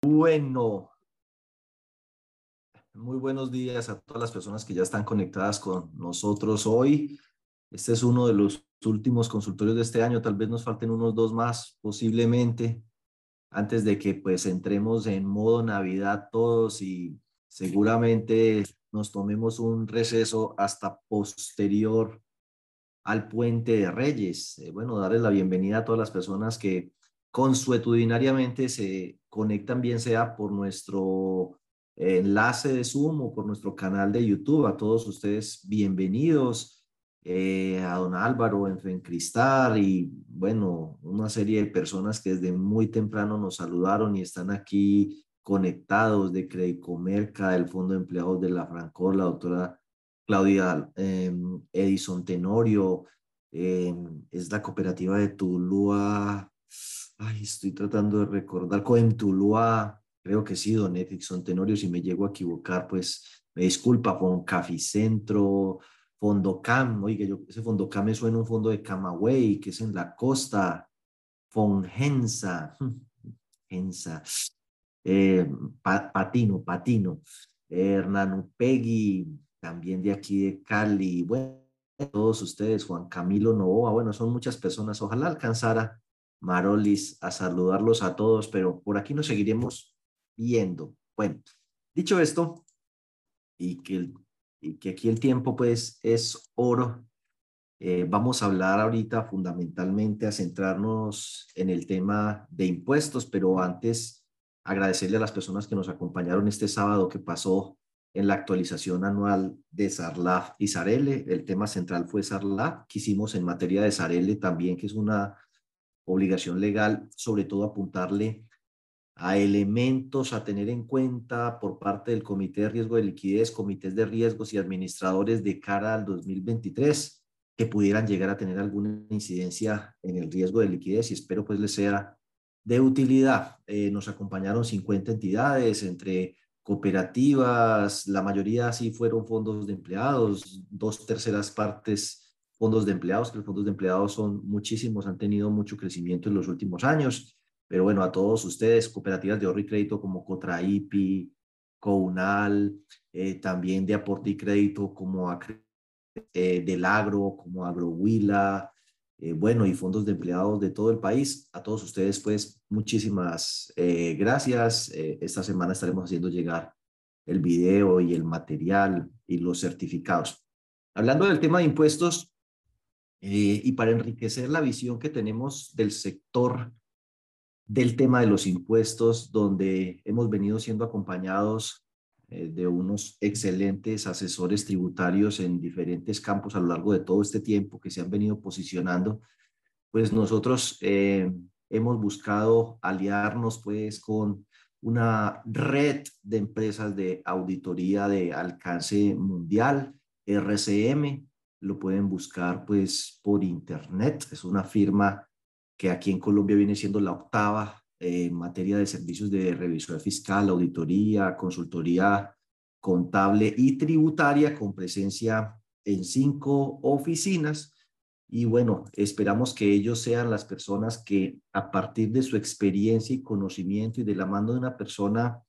Bueno, muy buenos días a todas las personas que ya están conectadas con nosotros hoy. Este es uno de los últimos consultorios de este año, tal vez nos falten unos dos más posiblemente, antes de que pues entremos en modo Navidad todos y seguramente nos tomemos un receso hasta posterior al puente de Reyes. Eh, bueno, darles la bienvenida a todas las personas que consuetudinariamente se conectan, bien sea por nuestro enlace de Zoom o por nuestro canal de YouTube. A todos ustedes, bienvenidos. Eh, a don Álvaro en Cristal y bueno, una serie de personas que desde muy temprano nos saludaron y están aquí conectados de Credicomerca, del Fondo de Empleados de la Francor, la doctora Claudia em, Edison Tenorio, em, es la cooperativa de Tulúa, ay, estoy tratando de recordar, Coem Tulúa, creo que sí, don Edison Tenorio, si me llego a equivocar, pues me disculpa, con Caficentro, Fondocam, oiga, yo, ese Fondocam me suena un fondo de Camagüey, que es en la costa, Fongensa, Gensa, eh, Patino, Patino, Hernán Upegui, también de aquí de Cali, bueno, todos ustedes, Juan Camilo Novoa, bueno, son muchas personas, ojalá alcanzara Marolis a saludarlos a todos, pero por aquí nos seguiremos viendo. Bueno, dicho esto, y que, y que aquí el tiempo pues es oro, eh, vamos a hablar ahorita fundamentalmente a centrarnos en el tema de impuestos, pero antes agradecerle a las personas que nos acompañaron este sábado que pasó en la actualización anual de SARLAF y SARELE. El tema central fue SARLAF, que hicimos en materia de SARELE también, que es una obligación legal, sobre todo apuntarle a elementos a tener en cuenta por parte del Comité de Riesgo de Liquidez, comités de riesgos y administradores de cara al 2023 que pudieran llegar a tener alguna incidencia en el riesgo de liquidez y espero pues les sea de utilidad. Eh, nos acompañaron 50 entidades entre cooperativas, la mayoría sí fueron fondos de empleados, dos terceras partes fondos de empleados, que los fondos de empleados son muchísimos, han tenido mucho crecimiento en los últimos años, pero bueno, a todos ustedes, cooperativas de ahorro y crédito como Cotraipi, Counal, eh, también de aporte y crédito como eh, del agro, como Agrohuila, eh, bueno, y fondos de empleados de todo el país. A todos ustedes, pues, muchísimas eh, gracias. Eh, esta semana estaremos haciendo llegar el video y el material y los certificados. Hablando del tema de impuestos y para enriquecer la visión que tenemos del sector del tema de los impuestos, donde hemos venido siendo acompañados eh, de unos excelentes asesores tributarios en diferentes campos a lo largo de todo este tiempo que se han venido posicionando, pues nosotros eh, hemos buscado aliarnos pues con una red de empresas de auditoría de alcance mundial, RCM, lo pueden buscar pues por internet, es una firma que aquí en Colombia viene siendo la octava en materia de servicios de revisión fiscal, auditoría, consultoría contable y tributaria con presencia en cinco oficinas. Y bueno, esperamos que ellos sean las personas que a partir de su experiencia y conocimiento y de la mano de una persona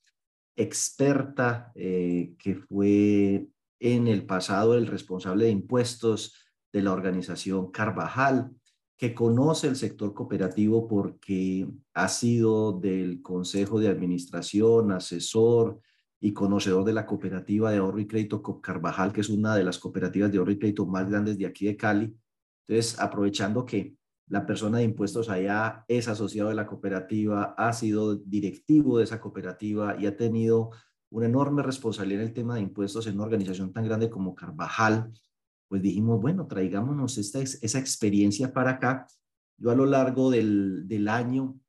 experta eh, que fue en el pasado el responsable de impuestos de la organización Carvajal, que conoce el sector cooperativo porque ha sido del consejo de administración, asesor y conocedor de la cooperativa de ahorro y crédito Carvajal, que es una de las cooperativas de ahorro y crédito más grandes de aquí de Cali. Entonces, aprovechando que la persona de impuestos allá es asociado de la cooperativa, ha sido directivo de esa cooperativa y ha tenido una enorme responsabilidad en el tema de impuestos en una organización tan grande como Carvajal, pues dijimos, bueno, traigámonos esta, esa experiencia para acá. Yo a lo largo del, del año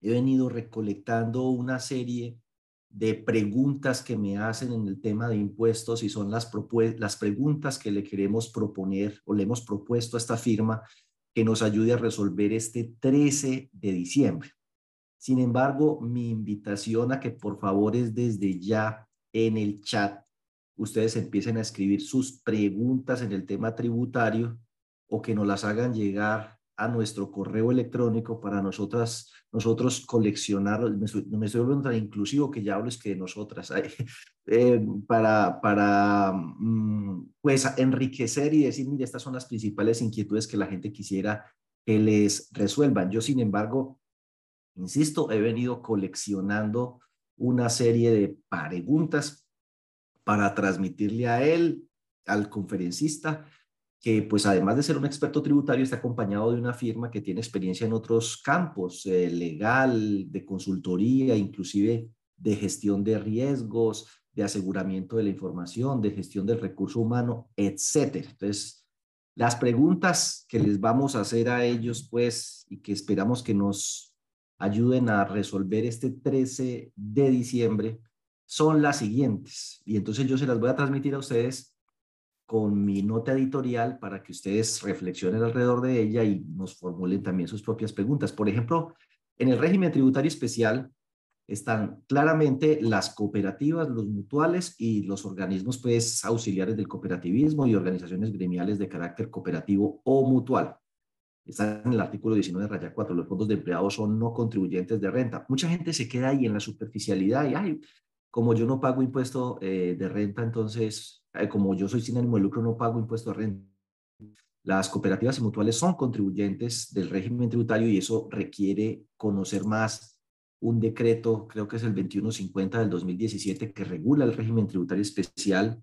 he venido recolectando una serie de preguntas que me hacen en el tema de impuestos y son las, las preguntas que le queremos proponer o le hemos propuesto a esta firma que nos ayude a resolver este 13 de diciembre. Sin embargo, mi invitación a que por favor es desde ya en el chat ustedes empiecen a escribir sus preguntas en el tema tributario o que nos las hagan llegar a nuestro correo electrónico para nosotras, nosotros coleccionar, me estoy, me estoy volviendo tan inclusivo que ya hablo es que de nosotras, eh, para, para mm, pues enriquecer y decir, mire, estas son las principales inquietudes que la gente quisiera que les resuelvan. Yo, sin embargo, insisto, he venido coleccionando una serie de preguntas para transmitirle a él, al conferencista, que pues además de ser un experto tributario está acompañado de una firma que tiene experiencia en otros campos, eh, legal, de consultoría, inclusive de gestión de riesgos, de aseguramiento de la información, de gestión del recurso humano, etcétera. Entonces, las preguntas que les vamos a hacer a ellos, pues, y que esperamos que nos ayuden a resolver este 13 de diciembre, son las siguientes. Y entonces yo se las voy a transmitir a ustedes con mi nota editorial para que ustedes reflexionen alrededor de ella y nos formulen también sus propias preguntas. Por ejemplo, en el régimen tributario especial están claramente las cooperativas, los mutuales y los organismos pues auxiliares del cooperativismo y organizaciones gremiales de carácter cooperativo o mutual. Está en el artículo 19 raya 4, los fondos de empleados son no contribuyentes de renta. Mucha gente se queda ahí en la superficialidad y, ay, como yo no pago impuesto eh, de renta, entonces eh, como yo soy sin ánimo de lucro, no pago impuesto a renta. Las cooperativas y mutuales son contribuyentes del régimen tributario y eso requiere conocer más un decreto, creo que es el 2150 del 2017, que regula el régimen tributario especial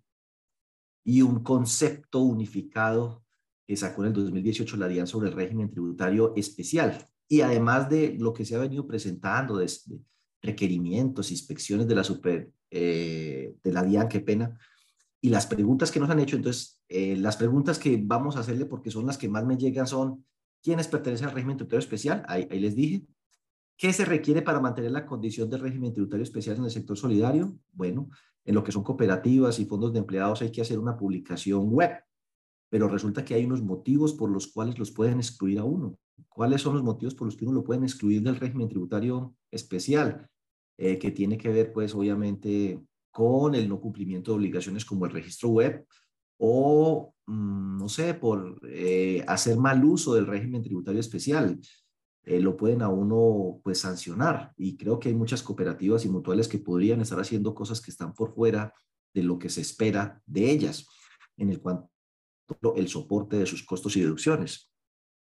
y un concepto unificado que sacó en el 2018 la DIAN sobre el régimen tributario especial. Y además de lo que se ha venido presentando, de, requerimientos, inspecciones de la, super, eh, de la DIAN, qué pena, y las preguntas que nos han hecho, entonces, eh, las preguntas que vamos a hacerle, porque son las que más me llegan, son, ¿quiénes pertenecen al régimen tributario especial? Ahí, ahí les dije. ¿Qué se requiere para mantener la condición de régimen tributario especial en el sector solidario? Bueno, en lo que son cooperativas y fondos de empleados hay que hacer una publicación web, pero resulta que hay unos motivos por los cuales los pueden excluir a uno. ¿Cuáles son los motivos por los que uno lo pueden excluir del régimen tributario especial? Eh, que tiene que ver, pues, obviamente, con el no cumplimiento de obligaciones como el registro web o, mm, no sé, por eh, hacer mal uso del régimen tributario especial. Eh, lo pueden a uno pues sancionar y creo que hay muchas cooperativas y mutuales que podrían estar haciendo cosas que están por fuera de lo que se espera de ellas en el el soporte de sus costos y deducciones.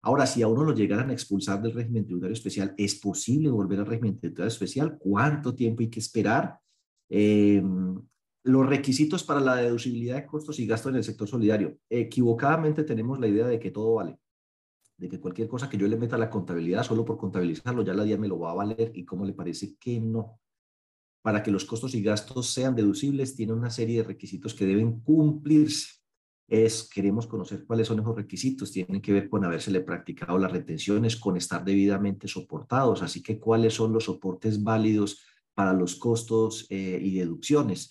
Ahora, si a uno lo llegaran a expulsar del régimen tributario especial, ¿es posible volver al régimen tributario especial? ¿Cuánto tiempo hay que esperar? Eh, los requisitos para la deducibilidad de costos y gastos en el sector solidario. Equivocadamente tenemos la idea de que todo vale, de que cualquier cosa que yo le meta a la contabilidad solo por contabilizarlo, ya la día me lo va a valer y cómo le parece que no. Para que los costos y gastos sean deducibles, tiene una serie de requisitos que deben cumplirse. Es, queremos conocer cuáles son esos requisitos, tienen que ver con habérsele practicado las retenciones, con estar debidamente soportados, así que cuáles son los soportes válidos para los costos eh, y deducciones.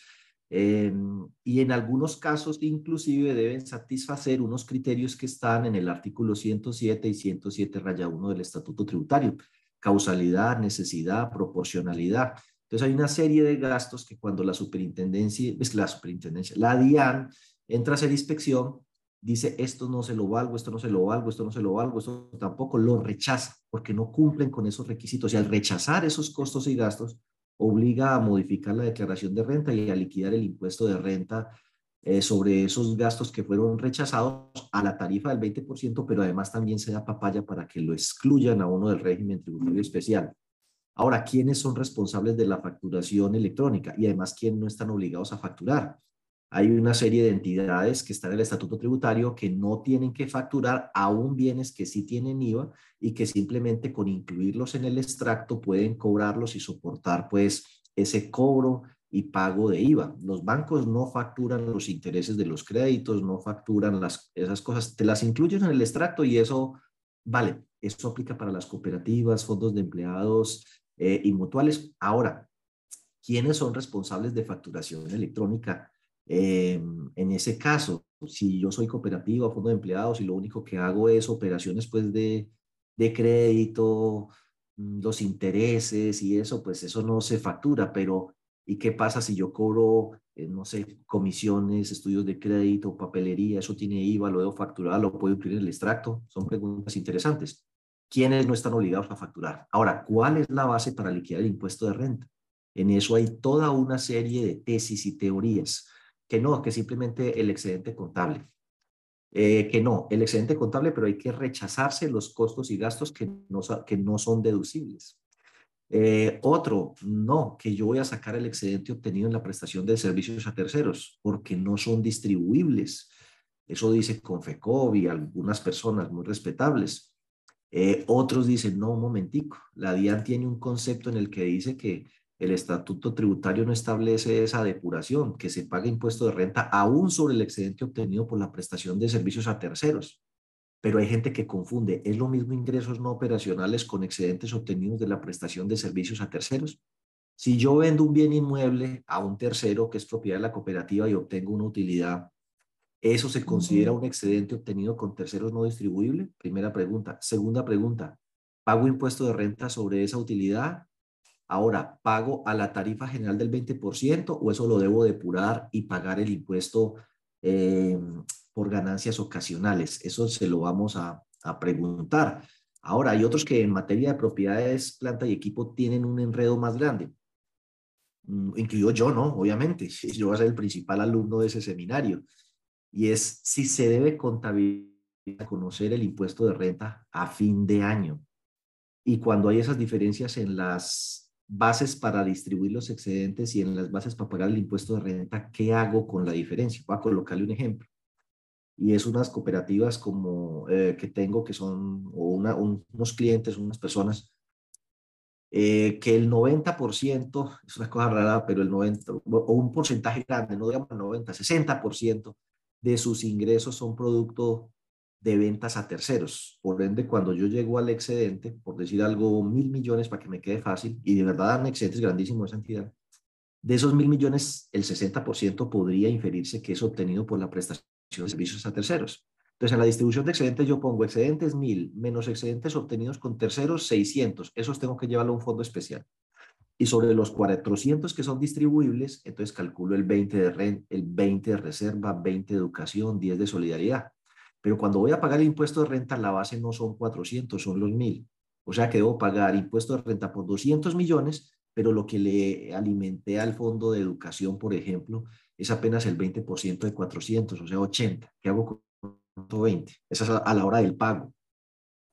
Em, y en algunos casos inclusive deben satisfacer unos criterios que están en el artículo 107 y 107 raya 1 del Estatuto Tributario. Causalidad, necesidad, proporcionalidad. Entonces hay una serie de gastos que cuando la superintendencia, es la superintendencia, la DIAN entra a hacer inspección, dice esto no se lo valgo, esto no se lo valgo, esto no se lo valgo, esto tampoco lo rechaza porque no cumplen con esos requisitos. Y al rechazar esos costos y gastos, obliga a modificar la declaración de renta y a liquidar el impuesto de renta eh, sobre esos gastos que fueron rechazados a la tarifa del 20%, pero además también se da papaya para que lo excluyan a uno del régimen tributario especial. Ahora, ¿quiénes son responsables de la facturación electrónica? Y además, ¿quiénes no están obligados a facturar? Hay una serie de entidades que están en el estatuto tributario que no tienen que facturar aún bienes que sí tienen IVA y que simplemente con incluirlos en el extracto pueden cobrarlos y soportar pues ese cobro y pago de IVA. Los bancos no facturan los intereses de los créditos, no facturan las, esas cosas, te las incluyen en el extracto y eso vale, eso aplica para las cooperativas, fondos de empleados eh, y mutuales. Ahora, ¿quiénes son responsables de facturación electrónica? Em, en ese caso, si yo soy cooperativa fondo de empleados y lo único que hago es operaciones pues de, de crédito, mm, los intereses y eso, pues eso no se factura, pero ¿y qué pasa si yo cobro, eh, no sé, comisiones, estudios de crédito, papelería, eso tiene IVA, lo debo facturar, lo puedo incluir en el extracto? Son preguntas interesantes. ¿quiénes no están obligados a facturar? Ahora, ¿cuál es la base para liquidar el impuesto de renta? En eso hay toda una serie de tesis y teorías, que no, que simplemente el excedente contable. Eh, que no, el excedente contable, pero hay que rechazarse los costos y gastos que no, que no son deducibles. Eh, otro, no, que yo voy a sacar el excedente obtenido en la prestación de servicios a terceros, porque no son distribuibles. Eso dice Confecov y algunas personas muy respetables. Eh, otros dicen, no, un momentico, la DIAN tiene un concepto en el que dice que el estatuto tributario no establece esa depuración, que se paga impuesto de renta aún sobre el excedente obtenido por la prestación de servicios a terceros pero hay gente que confunde. ¿Es lo mismo ingresos no operacionales con excedentes obtenidos de la prestación de servicios a terceros? Si yo vendo un bien inmueble a un tercero que es propiedad de la cooperativa y obtengo una utilidad, ¿eso se considera un excedente obtenido con terceros no distribuible? Primera pregunta. Segunda pregunta, ¿pago impuesto de renta sobre esa utilidad? Ahora, ¿pago a la tarifa general del 20% o eso lo debo depurar y pagar el impuesto eh, por ganancias ocasionales. Eso se lo vamos a, preguntar. Ahora, hay otros que en materia de propiedades, planta y equipo tienen un enredo más grande. Mm, incluido yo, ¿no? Obviamente, yo voy a ser el principal alumno de ese seminario. Y es si se debe contabilizar, conocer el impuesto de renta a fin de año. Y cuando hay esas diferencias en las bases para distribuir los excedentes y en las bases para pagar el impuesto de renta, ¿qué hago con la diferencia? Voy a colocarle un ejemplo y es unas cooperativas como eh, que tengo que son o una, unos clientes, unas personas, eh, que el 90%, es una cosa rara, pero el 90, o un porcentaje grande, no digamos el 90, 60% de sus ingresos son producto de ventas a terceros. Por ende, cuando yo llego al excedente, por decir algo, mil millones para que me quede fácil, y de verdad dan excedentes grandísimos esa entidad, de esos mil millones, el 60% podría inferirse que es obtenido por la prestación de servicios a terceros. Entonces, en la distribución de excedentes yo pongo excedentes 1000 menos excedentes obtenidos con terceros 600. Esos tengo que llevarlo a un fondo especial. Y sobre los 400 que son distribuibles, entonces calculo el 20 de renta, el 20 de reserva, 20 de educación, 10 de solidaridad. Pero cuando voy a pagar el impuesto de renta, la base no son 400, son los 1000. O sea que debo pagar impuesto de renta por 200 millones, pero lo que le alimenté al fondo de educación, por ejemplo, es apenas el 20% de 400, o sea, 80. ¿Qué hago con 120? Esa es a la hora del pago.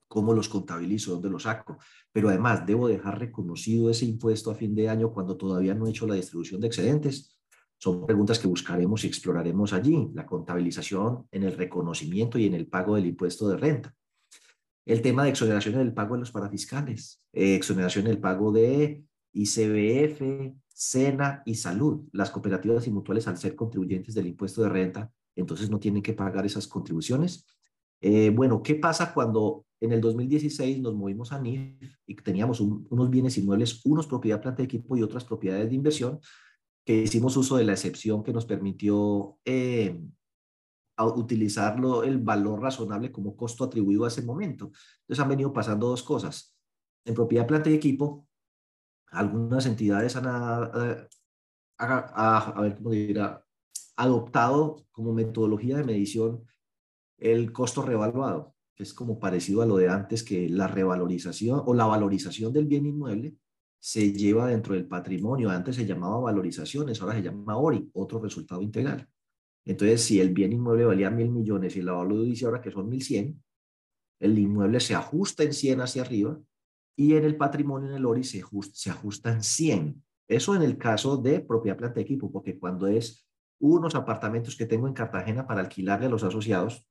¿Cómo los contabilizo? ¿Dónde los saco? Pero además, ¿debo dejar reconocido ese impuesto a fin de año cuando todavía no he hecho la distribución de excedentes? Son preguntas que buscaremos y exploraremos allí. La contabilización en el reconocimiento y en el pago del impuesto de renta. El tema de exoneración en el pago de los parafiscales. Eh, exoneración en el pago de ICBF, SENA y Salud. Las cooperativas y mutuales, al ser contribuyentes del impuesto de renta, entonces no tienen que pagar esas contribuciones. Eh, bueno, ¿qué pasa cuando en el 2016 nos movimos a NIF y teníamos unos bienes inmuebles, unos propiedad, planta de equipo y otras propiedades de inversión, que hicimos uso de la excepción que nos permitió eh, utilizarlo el valor razonable como costo atribuido a ese momento. Entonces han venido pasando dos cosas. En propiedad, planta y equipo, algunas entidades han, eh, adoptado como metodología de medición el costo revaluado, que es como parecido a lo de antes, que la revalorización o la valorización del bien inmueble se lleva dentro del patrimonio. Antes se llamaba valorizaciones, ahora se llama ORI, otro resultado integral. Entonces, si el bien inmueble valía mil millones y la valor dice ahora que son mil cien, el inmueble se ajusta en 100 hacia arriba y en el patrimonio en el ORI se, se ajustan 100. Eso en el caso de propiedad planta de equipo, porque cuando es unos apartamentos que tengo en Cartagena para alquilarle a los asociados,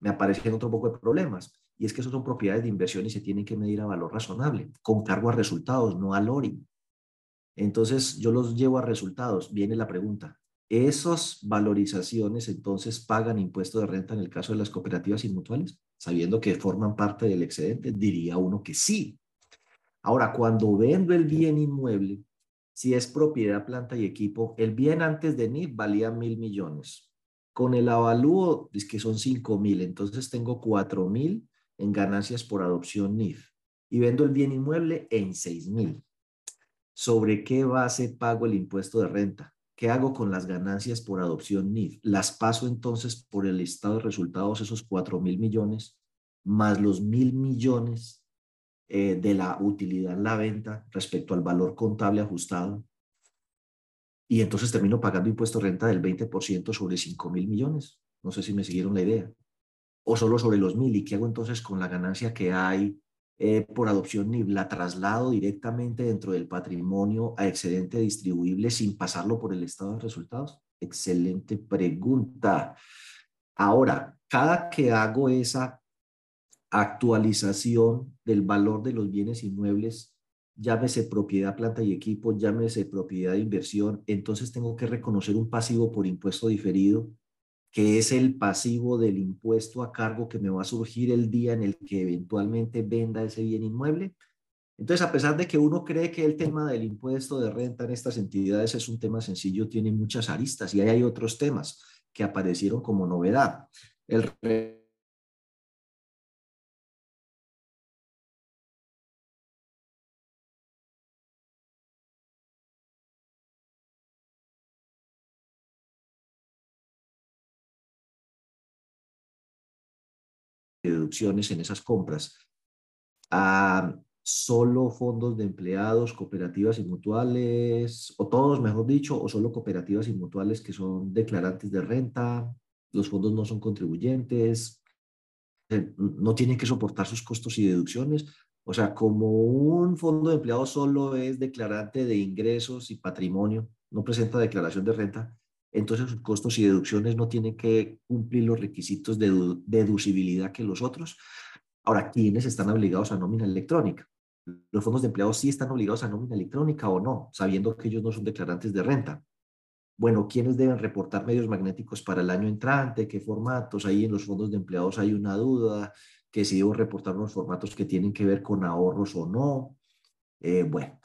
me aparecen otro poco de problemas. Y es que esos son propiedades de inversión y se tienen que medir a valor razonable, con cargo a resultados, no al ORI. Entonces, yo los llevo a resultados. Viene la pregunta, ¿esos valorizaciones entonces pagan impuesto de renta en el caso de las cooperativas y mutuales? Sabiendo que forman parte del excedente, diría uno que sí. Ahora, cuando vendo el bien inmueble, si es propiedad, planta y equipo, el bien antes de NIF valía mil millones. Con el avalúo, es que son cinco mil, entonces tengo cuatro mil en ganancias por adopción NIF. Y vendo el bien inmueble en seis mil. ¿Sobre qué base pago el impuesto de renta? ¿Qué hago con las ganancias por adopción NIF? Las paso entonces por el estado de resultados, esos cuatro mil millones, más los mil millones eh, de la utilidad en la venta respecto al valor contable ajustado. Y entonces termino pagando impuesto de renta del 20% sobre 5 mil millones. No sé si me siguieron la idea. O solo sobre los mil. ¿Y qué hago entonces con la ganancia que hay eh, por adopción NIB? ¿La traslado directamente dentro del patrimonio a excedente distribuible sin pasarlo por el estado de resultados? Excelente pregunta. Ahora, cada que hago esa actualización del valor de los bienes inmuebles, llámese propiedad, planta y equipo, llámese propiedad de inversión, entonces tengo que reconocer un pasivo por impuesto diferido, que es el pasivo del impuesto a cargo que me va a surgir el día en el que eventualmente venda ese bien inmueble. Entonces, a pesar de que uno cree que el tema del impuesto de renta en estas entidades es un tema sencillo, tiene muchas aristas y ahí hay otros temas que aparecieron como novedad. El deducciones en esas compras a solo fondos de empleados, cooperativas y mutuales, o todos, mejor dicho, o solo cooperativas y mutuales que son declarantes de renta, los fondos no son contribuyentes, no tienen que soportar sus costos y deducciones. O sea, como un fondo de empleados solo es declarante de ingresos y patrimonio, no presenta declaración de renta, entonces sus costos y deducciones no tienen que cumplir los requisitos de deducibilidad que los otros. Ahora, ¿quiénes están obligados a nómina electrónica? ¿Los fondos de empleados sí están obligados a nómina electrónica o no, sabiendo que ellos no son declarantes de renta? Bueno, ¿quiénes deben reportar medios magnéticos para el año entrante? ¿Qué formatos? Ahí en los fondos de empleados hay una duda, que si debo reportar unos formatos que tienen que ver con ahorros o no. Eh, bueno,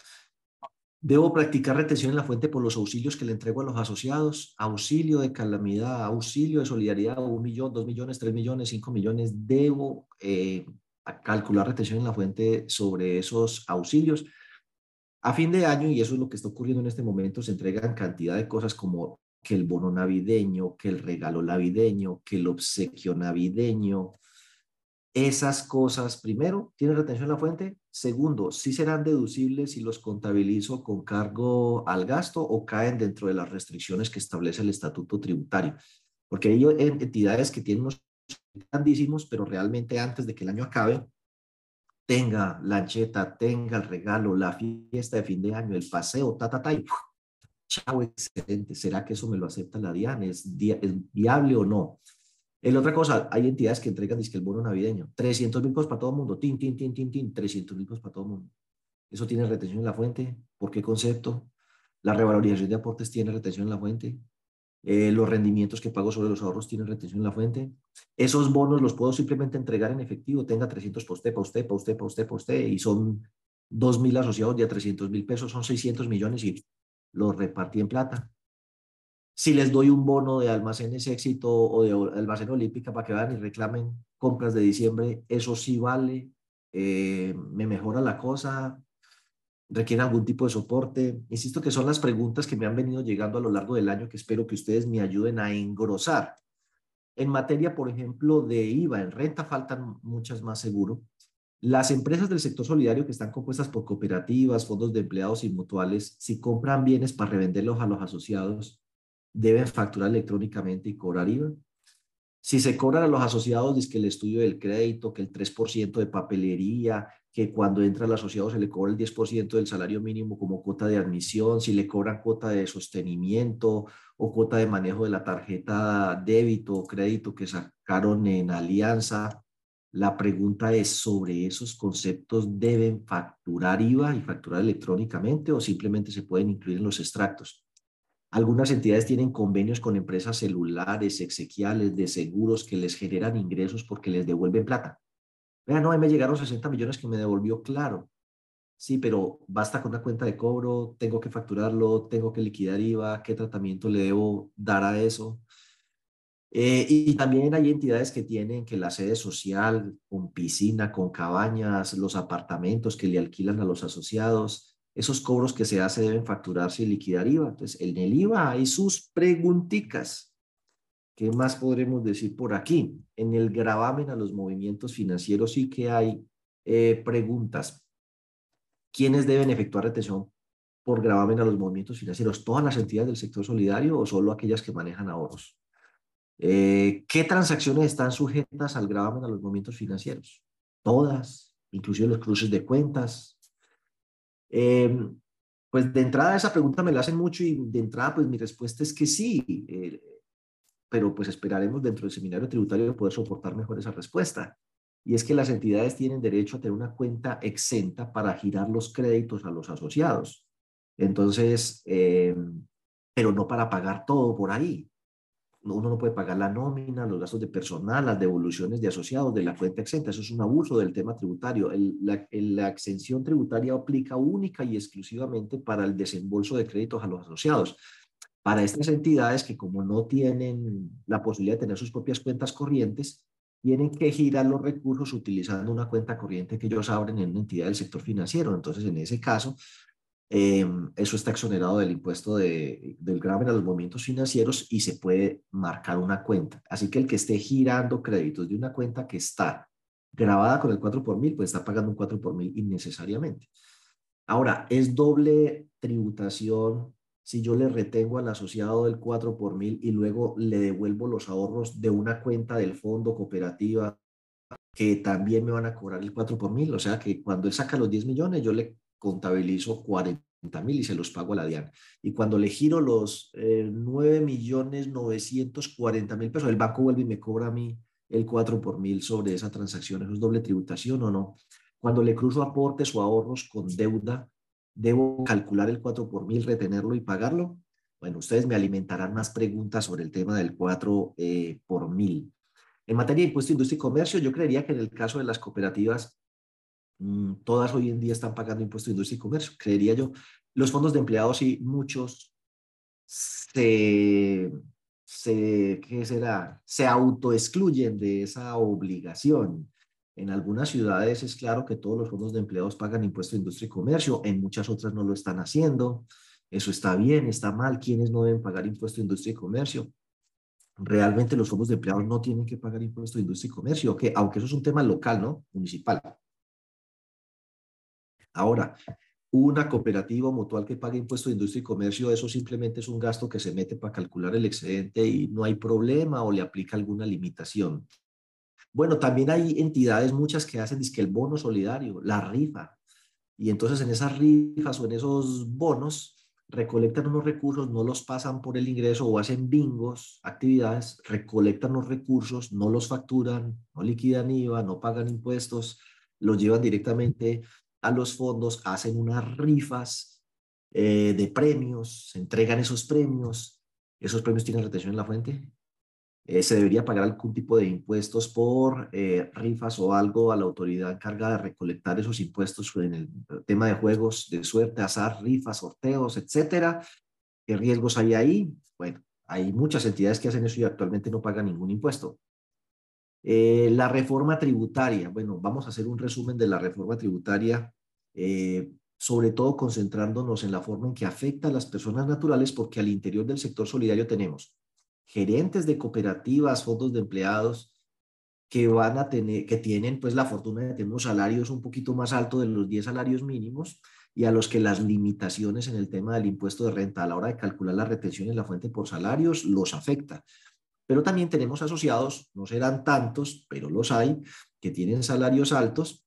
Debo practicar retención en la fuente por los auxilios que le entrego a los asociados, auxilio de calamidad, auxilio de solidaridad, un millón, dos millones, tres millones, cinco millones. Debo eh, calcular retención en la fuente sobre esos auxilios. A fin de año, y eso es lo que está ocurriendo en este momento, se entregan cantidad de cosas como que el bono navideño, que el regalo navideño, que el obsequio navideño, esas cosas, primero, ¿tienen retención en la fuente? Segundo, ¿sí serán deducibles si los contabilizo con cargo al gasto o caen dentro de las restricciones que establece el estatuto tributario? Porque hay entidades que tienen unos grandísimos, pero realmente antes de que el año acabe, tenga la ancheta, tenga el regalo, la fiesta de fin de año, el paseo, ta, ta, ta, y chao, excelente. ¿Será que eso me lo acepta la DIAN? ¿Es, ¿Es viable o no? La otra cosa, hay entidades que entregan disque el bono navideño. 300 mil pesos para todo el mundo. Tin, tin, tin, tin, tin. 300 mil pesos para todo el mundo. ¿Eso tiene retención en la fuente? ¿Por qué concepto? La revalorización de aportes tiene retención en la fuente. Eh, los rendimientos que pago sobre los ahorros tienen retención en la fuente. Esos bonos los puedo simplemente entregar en efectivo. Tenga 300 para usted, para usted, para usted, para usted, para usted. Y son 2 mil asociados de a 300 mil pesos. Son 600 millones y los repartí en plata si les doy un bono de almacenes éxito o de almacén olímpica para que vayan y reclamen compras de diciembre, eso sí vale, eh, me mejora la cosa, requiere algún tipo de soporte. Insisto que son las preguntas que me han venido llegando a lo largo del año que espero que ustedes me ayuden a engrosar. En materia, por ejemplo, de IVA, en renta faltan muchas más seguro. Las empresas del sector solidario que están compuestas por cooperativas, fondos de empleados y mutuales, si compran bienes para revenderlos a los asociados, deben facturar electrónicamente y cobrar IVA. Si se cobran a los asociados, dice que el estudio del crédito, que el 3% de papelería, que cuando entra el asociado se le cobra el 10% del salario mínimo como cuota de admisión, si le cobran cuota de sostenimiento o cuota de manejo de la tarjeta débito o crédito que sacaron en alianza. La pregunta es sobre esos conceptos, ¿deben facturar IVA y facturar electrónicamente o simplemente se pueden incluir en los extractos? Algunas entidades tienen convenios con empresas celulares, exequiales, de seguros que les generan ingresos porque les devuelven plata. Vean, no, ahí me llegaron 60 millones que me devolvió, claro. Sí, pero basta con una cuenta de cobro, tengo que facturarlo, tengo que liquidar IVA, ¿qué tratamiento le debo dar a eso? Eh, y también hay entidades que tienen que la sede social, con piscina, con cabañas, los apartamentos que le alquilan a los asociados, esos cobros que se hace deben facturarse y liquidar IVA. Entonces, en el IVA hay sus pregunticas. ¿Qué más podremos decir por aquí? En el gravamen a los movimientos financieros sí que hay Eh, preguntas. ¿Quiénes deben efectuar retención por gravamen a los movimientos financieros? ¿Todas las entidades del sector solidario o solo aquellas que manejan ahorros? Eh, ¿Qué transacciones están sujetas al gravamen a los movimientos financieros? Todas, inclusive los cruces de cuentas. Em, pues de entrada esa pregunta me la hacen mucho y de entrada pues mi respuesta es que sí, eh, pero pues esperaremos dentro del seminario tributario poder soportar mejor esa respuesta. Y es que las entidades tienen derecho a tener una cuenta exenta para girar los créditos a los asociados. Entonces, em, pero no para pagar todo por ahí uno no puede pagar la nómina, los gastos de personal, las devoluciones de asociados de la cuenta exenta. Eso es un abuso del tema tributario. la, la, exención tributaria aplica única y exclusivamente para el desembolso de créditos a los asociados. Para estas entidades que como no tienen la posibilidad de tener sus propias cuentas corrientes, tienen que girar los recursos utilizando una cuenta corriente que ellos abren en una entidad del sector financiero. Entonces, en ese caso, Em, eso está exonerado del impuesto de, del gravamen a los movimientos financieros y se puede marcar una cuenta. Así que el que esté girando créditos de una cuenta que está grabada con el 4 por mil, pues está pagando un 4 por mil innecesariamente. Ahora, es doble tributación si yo le retengo al asociado del 4 por mil y luego le devuelvo los ahorros de una cuenta del fondo cooperativa que también me van a cobrar el 4 por mil. O sea que cuando él saca los 10 millones, yo le contabilizo 40 mil y se los pago a la DIAN. Y cuando le giro los eh, 9 millones 940 mil pesos, el banco vuelve y me cobra a mí el 4 por mil sobre esa transacción. ¿Eso es doble tributación o no? Cuando le cruzo aportes o ahorros con deuda, ¿debo calcular el 4 por mil, retenerlo y pagarlo? Bueno, ustedes me alimentarán más preguntas sobre el tema del 4 eh, por mil. En materia de impuesto, industria y comercio, yo creería que en el caso de las cooperativas todas hoy en día están pagando impuestos de industria y comercio, creería yo. Los fondos de empleados y muchos se, se, ¿qué será? se autoexcluyen de esa obligación. En algunas ciudades es claro que todos los fondos de empleados pagan impuestos de industria y comercio, en muchas otras no lo están haciendo. Eso está bien, está mal. ¿Quiénes no deben pagar impuestos de industria y comercio? Realmente los fondos de empleados no tienen que pagar impuestos de industria y comercio, que aunque eso es un tema local, ¿no? Municipal. Ahora, una cooperativa mutual que pague impuesto de industria y comercio, eso simplemente es un gasto que se mete para calcular el excedente y no hay problema o le aplica alguna limitación. Bueno, también hay entidades muchas que hacen que el bono solidario, la rifa. Y entonces en esas rifas o en esos bonos recolectan unos recursos, no los pasan por el ingreso o hacen bingos, actividades, recolectan los recursos, no los facturan, no liquidan IVA, no pagan impuestos, los llevan directamente a los fondos, hacen unas rifas eh, de premios, se entregan esos premios, esos premios tienen retención en la fuente. Eh, se debería pagar algún tipo de impuestos por eh, rifas o algo a la autoridad encargada de recolectar esos impuestos en el tema de juegos de suerte, azar, rifas, sorteos, etcétera. ¿Qué riesgos hay ahí? Bueno, hay muchas entidades que hacen eso y actualmente no pagan ningún impuesto. Eh, la reforma tributaria, bueno, vamos a hacer un resumen de la reforma tributaria, eh, sobre todo concentrándonos en la forma en que afecta a las personas naturales, porque al interior del sector solidario tenemos gerentes de cooperativas, fondos de empleados, que van a tener, que tienen pues la fortuna de tener unos salarios un poquito más altos de los 10 salarios mínimos y a los que las limitaciones en el tema del impuesto de renta a la hora de calcular la retención en la fuente por salarios los afecta. Pero también tenemos asociados, no serán tantos, pero los hay, que tienen salarios altos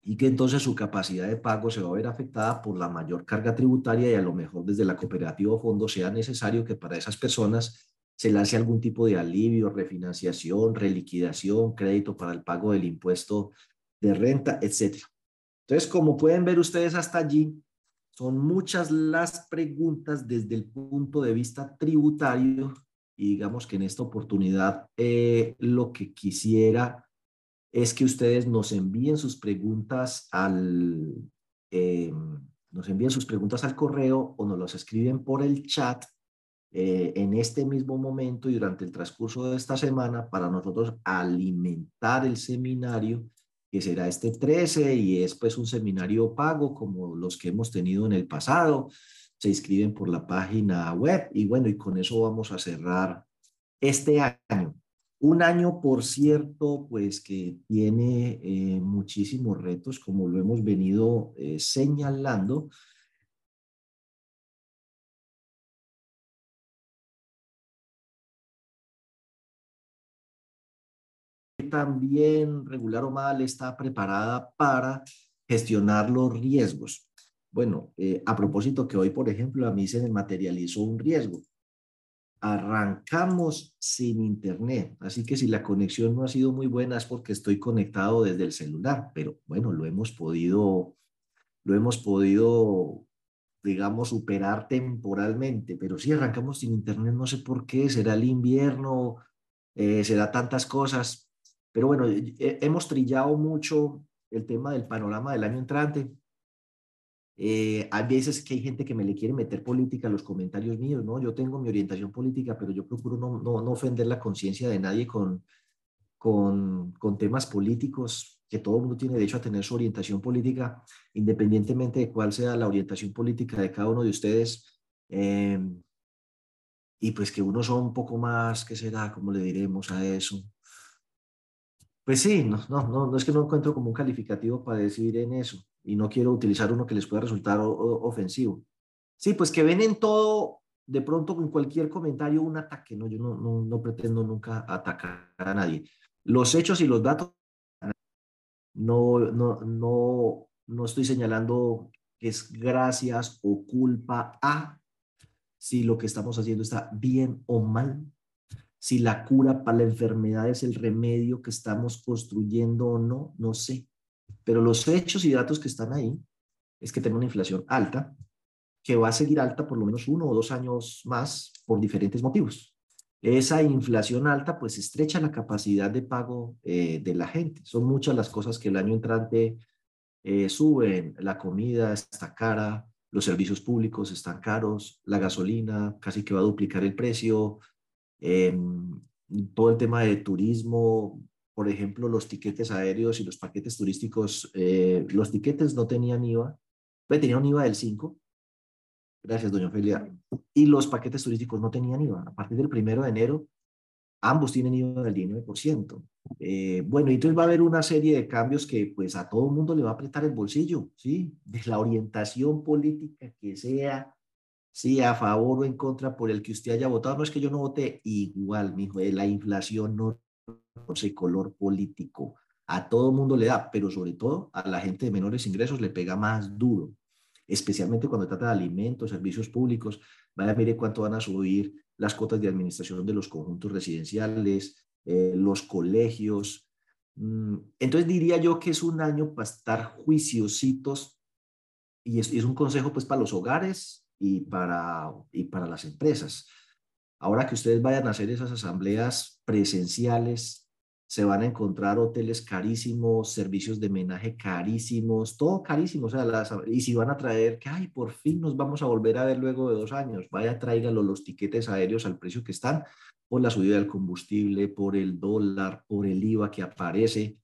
y que entonces su capacidad de pago se va a ver afectada por la mayor carga tributaria y a lo mejor desde la cooperativa o fondo sea necesario que para esas personas se lance algún tipo de alivio, refinanciación, reliquidación, crédito para el pago del impuesto de renta, etc. Entonces, como pueden ver ustedes hasta allí, son muchas las preguntas desde el punto de vista tributario y digamos que en esta oportunidad eh, lo que quisiera es que ustedes nos envíen sus preguntas al, eh, nos envíen sus preguntas al correo o nos las escriben por el chat eh, en este mismo momento y durante el transcurso de esta semana para nosotros alimentar el seminario que será este 13 y es pues un seminario pago como los que hemos tenido en el pasado se inscriben por la página web y bueno, y con eso vamos a cerrar este año. Un año, por cierto, pues que tiene eh, muchísimos retos, como lo hemos venido eh, señalando. También, regular o mal, está preparada para gestionar los riesgos. Bueno, eh, a propósito que hoy, por ejemplo, a mí se me materializó un riesgo arrancamos sin internet. Así que si la conexión no ha sido muy buena es porque estoy conectado desde el celular, pero bueno, lo hemos podido, lo hemos podido, digamos, superar temporalmente. Pero si arrancamos sin internet, no sé por qué, será el invierno, eh, será tantas cosas. Pero bueno, hemos trillado mucho el tema del panorama del año entrante. Eh, hay veces que hay gente que me le quiere meter política a los comentarios míos, ¿no? Yo tengo mi orientación política, pero yo procuro no, no, no ofender la conciencia de nadie con, con, con, temas políticos, que todo el mundo tiene derecho a tener su orientación política, independientemente de cuál sea la orientación política de cada uno de ustedes. Eh, y pues que uno son un poco más, ¿qué será? ¿Cómo le diremos a eso? Pues sí, no, no, no, no es que no encuentro como un calificativo para decir en eso y no quiero utilizar uno que les pueda resultar ofensivo. Sí, pues que ven en todo, de pronto en cualquier comentario un ataque, ¿no? Yo no, no, no pretendo nunca atacar a nadie. Los hechos y los datos, no, no, no, no estoy señalando que es gracias o culpa a si lo que estamos haciendo está bien o mal, si la cura para la enfermedad es el remedio que estamos construyendo o no, no sé. Pero los hechos y datos que están ahí es que tenemos una inflación alta, que va a seguir alta por lo menos uno o dos años más por diferentes motivos. Esa inflación alta pues estrecha la capacidad de pago eh, de la gente. Son muchas las cosas que el año entrante eh, suben. La comida está cara, los servicios públicos están caros, la gasolina casi que va a duplicar el precio, em, todo el tema de turismo por ejemplo, los tiquetes aéreos y los paquetes turísticos, eh, los tiquetes no tenían IVA, tenían un IVA del 5, gracias, doña Ofelia, y los paquetes turísticos no tenían IVA. A partir del primero de enero, ambos tienen IVA del 19%. Eh, bueno, entonces va a haber una serie de cambios que pues a todo mundo le va a apretar el bolsillo, ¿sí? De la orientación política que sea, sí, a favor o en contra por el que usted haya votado. No es que yo no vote igual, mijo, eh, la inflación no ese color político. A todo mundo le da, pero sobre todo a la gente de menores ingresos le pega más duro, especialmente cuando trata de alimentos, servicios públicos. Vaya, mire cuánto van a subir las cuotas de administración de los conjuntos residenciales, eh, los colegios. Mm, entonces diría yo que es un año para estar juiciositos y es, es un consejo pues para los hogares y para, y para las empresas. Ahora que ustedes vayan a hacer esas asambleas presenciales, se van a encontrar hoteles carísimos, servicios de menaje carísimos, todo carísimo. O sea, y si van a traer que, ay, por fin nos vamos a volver a ver luego de dos años, vaya, tráigalo los tiquetes aéreos al precio que están, por la subida del combustible, por el dólar, por el IVA que aparece.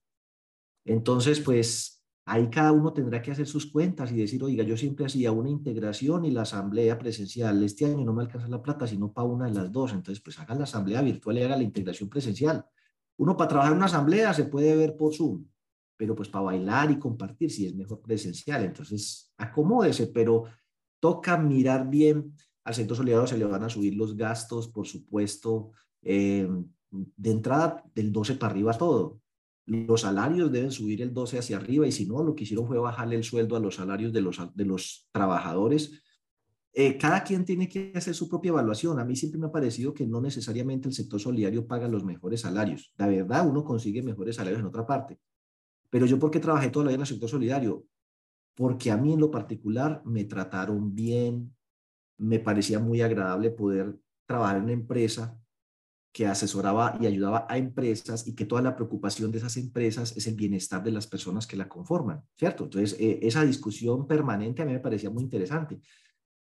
Entonces, pues Ahí cada uno tendrá que hacer sus cuentas y decir, oiga, yo siempre hacía una integración y la asamblea presencial. Este año no me alcanza la plata, sino para una de las dos. Entonces, pues haga la asamblea virtual y haga la integración presencial. Uno para trabajar en una asamblea se puede ver por Zoom, pero pues para bailar y compartir si es mejor presencial. Entonces, acomódese, pero toca mirar bien. Al sector solidario se le van a subir los gastos, por supuesto, eh, de entrada del 12 para arriba todo los salarios deben subir el 12 hacia arriba y si no, lo que hicieron fue bajarle el sueldo a los salarios de los, de los trabajadores. Eh, cada quien tiene que hacer su propia evaluación. A mí siempre me ha parecido que no necesariamente el sector solidario paga los mejores salarios. La verdad, uno consigue mejores salarios en otra parte. Pero yo, ¿por qué trabajé toda la vida en el sector solidario? Porque a mí en lo particular me trataron bien, me parecía muy agradable poder trabajar en una empresa que asesoraba y ayudaba a empresas y que toda la preocupación de esas empresas es el bienestar de las personas que la conforman, ¿cierto? Entonces, eh, esa discusión permanente a mí me parecía muy interesante.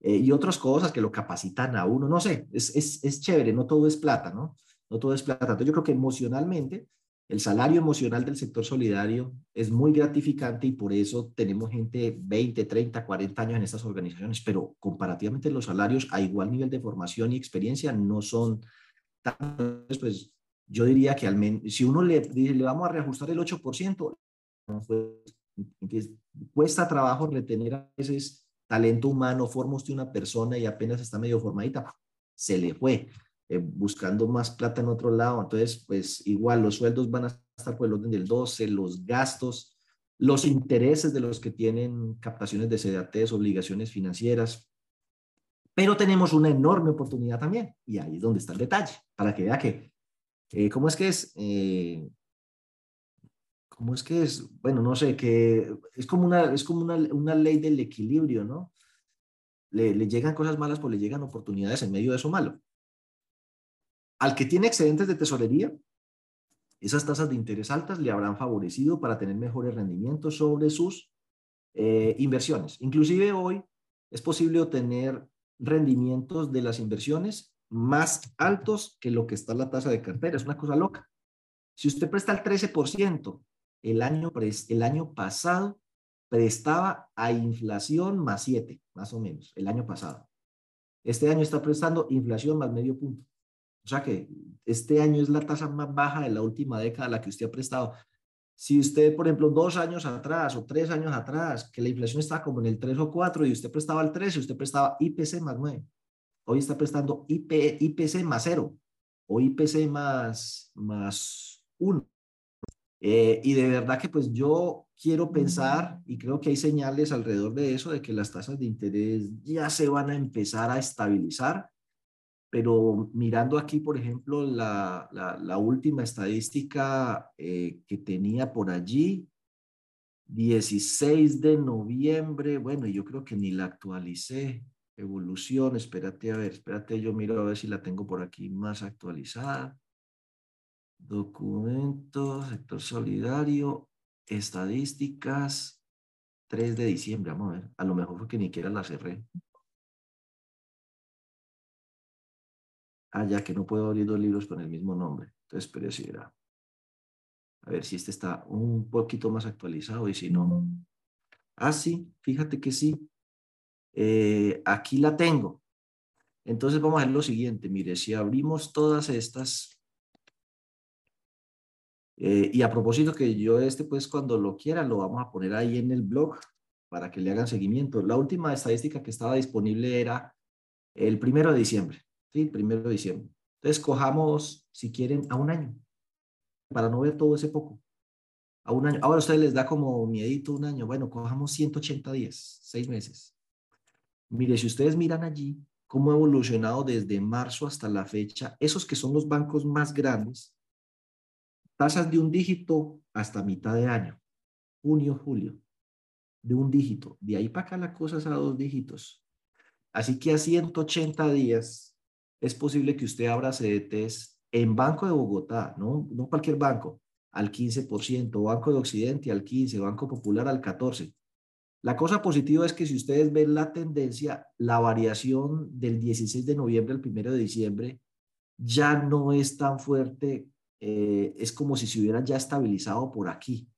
Eh, y otras cosas que lo capacitan a uno, no sé, es, es, es chévere, no todo es plata, ¿no? No todo es plata. Entonces, yo creo que emocionalmente, el salario emocional del sector solidario es muy gratificante y por eso tenemos gente 20, 30, 40 años en estas organizaciones, pero comparativamente los salarios a igual nivel de formación y experiencia no son pues yo diría que al menos, si uno le dice, le vamos a reajustar el 8%, cuesta trabajo retener a veces talento humano, forma usted una persona y apenas está medio formadita, se le fue, eh, buscando más plata en otro lado. Entonces, pues igual los sueldos van a estar por el orden del 12, los gastos, los intereses de los que tienen captaciones de CDATs, obligaciones financieras. Pero tenemos una enorme oportunidad también, y ahí es donde está el detalle, para que vea que, eh, ¿cómo es que es? Eh, ¿Cómo es que es? Bueno, no sé, que es como una, es como una, una ley del equilibrio, ¿no? Le, le, llegan cosas malas, pues le llegan oportunidades en medio de eso malo. Al que tiene excedentes de tesorería, esas tasas de interés altas le habrán favorecido para tener mejores rendimientos sobre sus eh, inversiones. Inclusive hoy es posible obtener rendimientos de las inversiones más altos que lo que está la tasa de cartera. Es una cosa loca. Si usted presta el 13%, el año, el año pasado prestaba a inflación más 7, más o menos, el año pasado. Este año está prestando inflación más medio punto. O sea que este año es la tasa más baja de la última década la que usted ha prestado. Si usted, por ejemplo, dos años atrás o tres años atrás, que la inflación estaba como en el 3 o 4 y usted prestaba el 13, usted prestaba IPC más 9. Hoy está prestando IP, IPC más 0 o IPC más, más 1. Eh, y de verdad que pues yo quiero pensar y creo que hay señales alrededor de eso, de que las tasas de interés ya se van a empezar a estabilizar pero mirando aquí, por ejemplo, la, la, última estadística eh, que tenía por allí, 16 de noviembre, bueno, yo creo que ni la actualicé, evolución, espérate, a ver, espérate, yo miro a ver si la tengo por aquí más actualizada. Documentos, sector solidario, estadísticas, 3 de diciembre, vamos a ver, a lo mejor fue que ni siquiera la cerré. Ah, ya que no puedo abrir dos libros con el mismo nombre. Entonces, pero si era. A ver si este está un poquito más actualizado y si no. Ah, sí, fíjate que sí. Eh, aquí la tengo. Entonces vamos a ver lo siguiente. Mire, si abrimos todas estas. Eh, y a propósito que yo este, pues cuando lo quiera, lo vamos a poner ahí en el blog para que le hagan seguimiento. La última estadística que estaba disponible era el primero de diciembre. ¿sí? Primero de diciembre. Entonces, cojamos, si quieren, a un año, para no ver todo ese poco. A un año. Ahora a ustedes les da como miedito un año. Bueno, cojamos 180 días, seis meses. Mire, si ustedes miran allí cómo ha evolucionado desde marzo hasta la fecha, esos que son los bancos más grandes, tasas de un dígito hasta mitad de año, junio, julio, de un dígito. De ahí para acá la cosa es a dos dígitos. Así que a 180 días es posible que usted abra CDTs en Banco de Bogotá, no, no cualquier banco, al 15%, Banco de Occidente al 15%, Banco Popular al 14%. La cosa positiva es que si ustedes ven la tendencia, la variación del 16 de noviembre al 1 de diciembre ya no es tan fuerte, eh, es como si se hubieran ya estabilizado por aquí.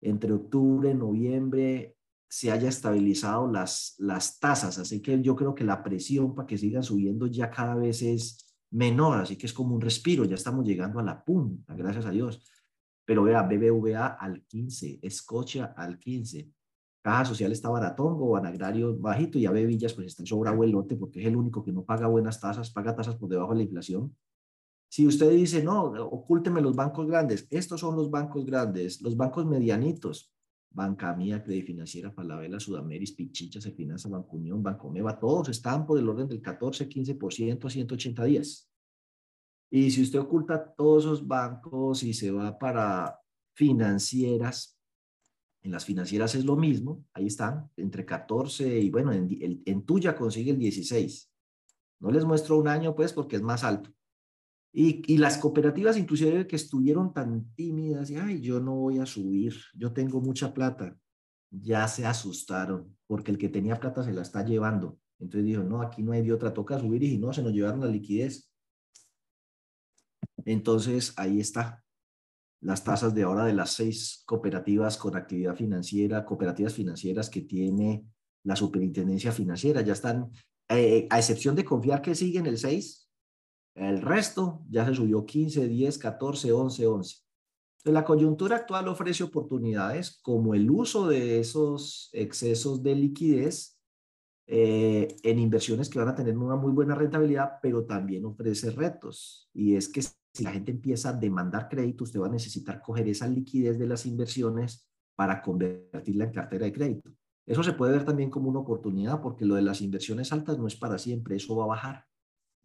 Entre octubre, noviembre, se haya estabilizado las, las tasas. Así que yo creo que la presión para que sigan subiendo ya cada vez es menor. Así que es como un respiro. Ya estamos llegando a la punta, gracias a Dios. Pero vea, BBVA al 15, Escocia al 15. Caja Social está baratón, o Agrario bajito y a Villas pues está en sobra porque es el único que no paga buenas tasas, paga tasas por debajo de la inflación. Si usted dice, no, ocúlteme los bancos grandes, estos son los bancos grandes, los bancos medianitos, Banca Mía, Credit Financiera, Falabella, Sudameris, Pichicha, Sefinanza, Banco Unión, Banco Meva, todos están por el orden del 14, 15% a 180 días. Y si usted oculta todos esos bancos y se va para financieras, en las financieras es lo mismo, ahí están, entre 14 y bueno, en, en tuya consigue el 16. No les muestro un año pues porque es más alto. Y, las cooperativas inclusive que estuvieron tan tímidas, y, ay, yo no voy a subir, yo tengo mucha plata, ya se asustaron, porque el que tenía plata se la está llevando. Entonces dijo, no, aquí no hay de otra, toca subir y no, se nos llevaron la liquidez. Entonces ahí está. Las tasas de ahora de las seis cooperativas con actividad financiera, cooperativas financieras que tiene la superintendencia financiera, ya están, eh, a excepción de confiar que siguen el 6, El resto ya se subió 15, 10, 14, 11, 11. Entonces, la coyuntura actual ofrece oportunidades como el uso de esos excesos de liquidez eh, en inversiones que van a tener una muy buena rentabilidad, pero también ofrece retos. Y es que si la gente empieza a demandar crédito, usted va a necesitar coger esa liquidez de las inversiones para convertirla en cartera de crédito. Eso se puede ver también como una oportunidad porque lo de las inversiones altas no es para siempre, eso va a bajar.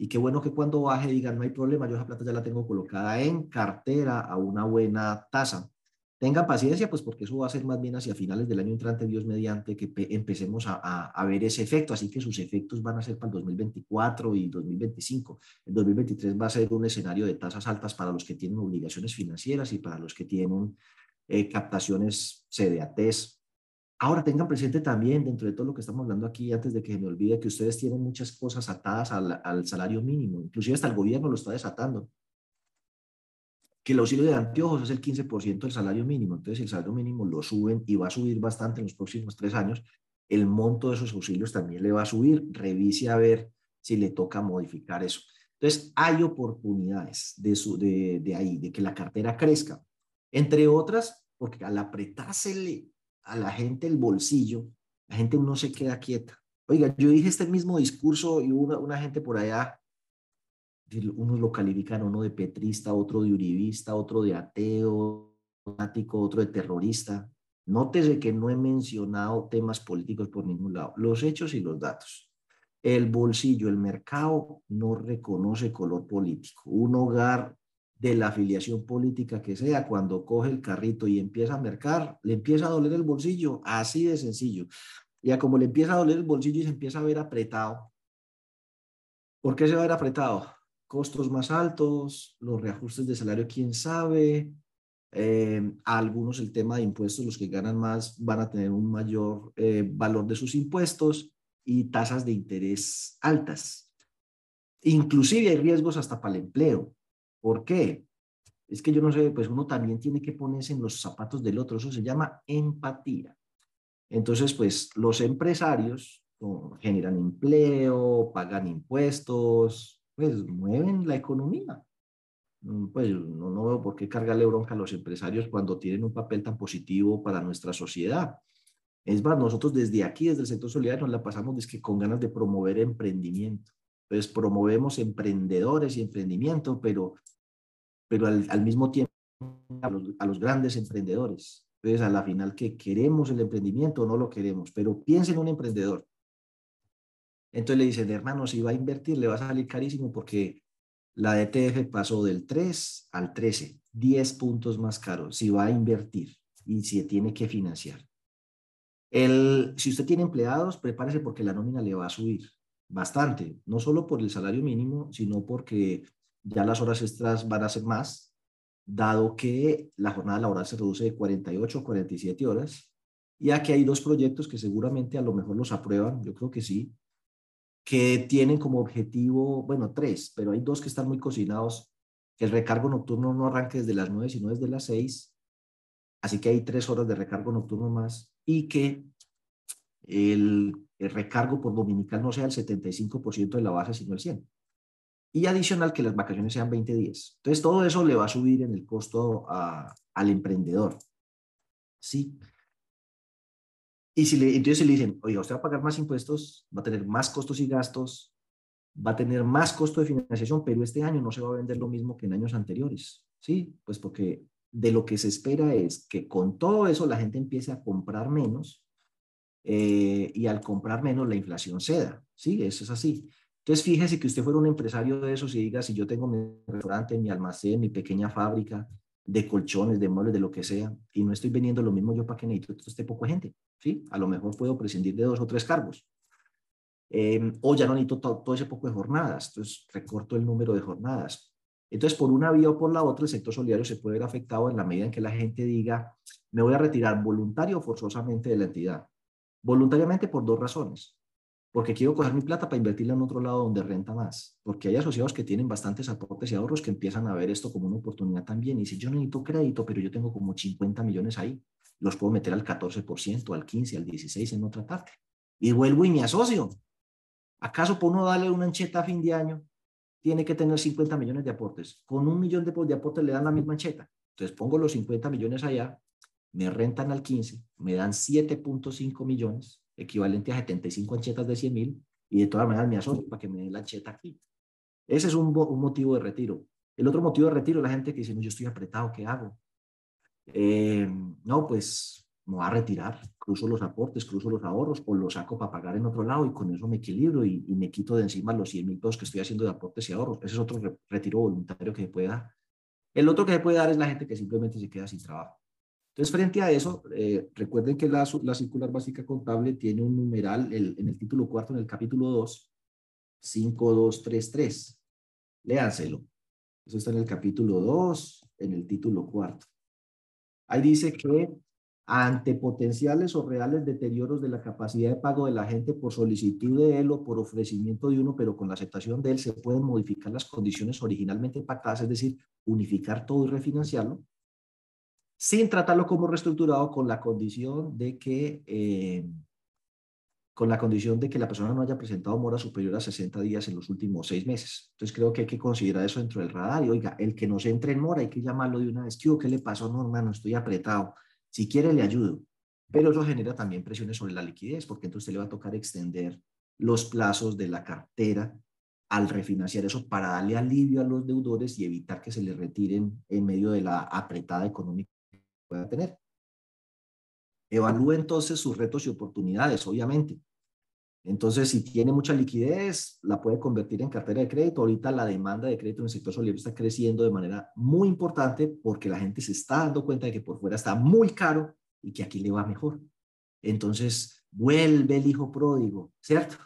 Y qué bueno que cuando baje digan, no hay problema, yo esa plata ya la tengo colocada en cartera a una buena tasa. Tengan paciencia, pues porque eso va a ser más bien hacia finales del año entrante, Dios mediante, que empecemos a, a, ver ese efecto. Así que sus efectos van a ser para el 2024 y 2025. El 2023 va a ser un escenario de tasas altas para los que tienen obligaciones financieras y para los que tienen eh, captaciones CDATs Ahora tengan presente también, dentro de todo lo que estamos hablando aquí, antes de que me olvide, que ustedes tienen muchas cosas atadas al, salario mínimo, inclusive hasta el gobierno lo está desatando. Que el auxilio de anteojos es el 15% del salario mínimo, entonces el salario mínimo lo suben y va a subir bastante en los próximos tres años. El monto de esos auxilios también le va a subir. Revise a ver si le toca modificar eso. Entonces, hay oportunidades de, su, de, de ahí, de que la cartera crezca. Entre otras, porque al apretársele a la gente el bolsillo, la gente no se queda quieta. Oiga, yo dije este mismo discurso y una, una gente por allá, unos lo califican, uno de petrista, otro de uribista, otro de ateo, otro de terrorista. Nótese que no he mencionado temas políticos por ningún lado, los hechos y los datos. El bolsillo, el mercado no reconoce color político. Un hogar de la afiliación política que sea, cuando coge el carrito y empieza a mercar, le empieza a doler el bolsillo, así de sencillo. Ya como le empieza a doler el bolsillo y se empieza a ver apretado. ¿Por qué se va a ver apretado? Costos más altos, los reajustes de salario, quién sabe. Eh, algunos el tema de impuestos, los que ganan más van a tener un mayor eh, valor de sus impuestos y tasas de interés altas. Inclusive hay riesgos hasta para el empleo. ¿Por qué? Es que yo no sé, pues uno también tiene que ponerse en los zapatos del otro, eso se llama empatía. Entonces, pues los empresarios generan empleo, pagan impuestos, pues mueven la economía. Mm, pues no, no veo por qué cargarle bronca a los empresarios cuando tienen un papel tan positivo para nuestra sociedad. Es más, nosotros desde aquí, desde el sector solidario, nos la pasamos que con ganas de promover emprendimiento. Entonces, promovemos emprendedores y emprendimiento, pero pero al, mismo tiempo a los, grandes emprendedores. Entonces, a la final, que queremos el emprendimiento o no lo queremos, pero piensen en un emprendedor. Entonces le dicen, hermano, si va a invertir, le va a salir carísimo porque la DTF pasó del 3 al 13, 10 puntos más caro si va a invertir y si tiene que financiar. El, si usted tiene empleados, prepárese porque la nómina le va a subir bastante, no solo por el salario mínimo, sino porque ya las horas extras van a ser más, dado que la jornada laboral se reduce de 48 a 47 horas. Y aquí hay dos proyectos que seguramente a lo mejor los aprueban, yo creo que sí, que tienen como objetivo, bueno, tres, pero hay dos que están muy cocinados, que el recargo nocturno no arranque desde las 9, sino desde las 6, así que hay tres horas de recargo nocturno más, y que el, el recargo por dominical no sea el 75% de la base, sino el 100% y adicional que las vacaciones sean 20 días. Entonces, todo eso le va a subir en el costo al emprendedor. ¿Sí? Y si le, entonces le dicen, oiga, usted va a pagar más impuestos, va a tener más costos y gastos, va a tener más costo de financiación, pero este año no se va a vender lo mismo que en años anteriores. ¿Sí? Pues porque de lo que se espera es que con todo eso la gente empiece a comprar menos eh, y al comprar menos la inflación ceda. ¿Sí? Eso es así. Entonces, fíjese que usted fuera un empresario de esos y diga, si yo tengo mi restaurante, mi almacén, mi pequeña fábrica de colchones, de muebles, de lo que sea, y no estoy vendiendo lo mismo yo para que necesito este poco gente, ¿sí? A lo mejor puedo prescindir de dos o tres cargos. Em, o ya no necesito todo, ese poco de jornadas, entonces recorto el número de jornadas. Entonces, por una vía o por la otra, el sector solidario se puede ver afectado en la medida en que la gente diga, me voy a retirar voluntario o forzosamente de la entidad. Voluntariamente por dos razones porque quiero coger mi plata para invertirla en otro lado donde renta más, porque hay asociados que tienen bastantes aportes y ahorros que empiezan a ver esto como una oportunidad también y si yo necesito crédito, pero yo tengo como 50 millones ahí, los puedo meter al 14%, al 15, al 16 en otra parte y vuelvo y me asocio. ¿Acaso por uno darle una ancheta a fin de año tiene que tener 50 millones de aportes. Con un millón de, de aportes le dan la misma ancheta. Entonces pongo los 50 millones allá, me rentan al 15, me dan 7.5 millones, equivalente a 75 anchetas de 100 mil, y de todas maneras me asocio para que me den la ancheta aquí. Ese es un, motivo de retiro. El otro motivo de retiro es la gente que dice, no, yo estoy apretado, ¿qué hago? Eh, no, pues me voy a retirar, cruzo los aportes, cruzo los ahorros o los saco para pagar en otro lado y con eso me equilibro y, y me quito de encima los 100 mil pesos que estoy haciendo de aportes y ahorros. Ese es otro retiro voluntario que se puede dar. El otro que se puede dar es la gente que simplemente se queda sin trabajo. Entonces, frente a eso, eh, recuerden que la, la, circular básica contable tiene un numeral en el título cuarto, en el capítulo 2, 5233. Léanselo. Eso está en el capítulo 2, en el título cuarto. Ahí dice que ante potenciales o reales deterioros de la capacidad de pago de la gente por solicitud de él o por ofrecimiento de uno, pero con la aceptación de él, se pueden modificar las condiciones originalmente pactadas, es decir, unificar todo y refinanciarlo, sin tratarlo como reestructurado con la condición de que eh, con la condición de que la persona no haya presentado mora superior a 60 días en los últimos seis meses. Entonces creo que hay que considerar eso dentro del radar y oiga, el que no se entre en mora hay que llamarlo de una vez, ¿qué le pasó? No, hermano, estoy apretado si quiere, le ayudo. Pero eso genera también presiones sobre la liquidez, porque entonces le va a tocar extender los plazos de la cartera al refinanciar eso para darle alivio a los deudores y evitar que se le retiren en medio de la apretada económica pueda tener. Evalúe entonces sus retos y oportunidades, obviamente. Entonces, si tiene mucha liquidez, la puede convertir en cartera de crédito. Ahorita la demanda de crédito en el sector solidario está creciendo de manera muy importante porque la gente se está dando cuenta de que por fuera está muy caro y que aquí le va mejor. Entonces, vuelve el hijo pródigo, ¿cierto?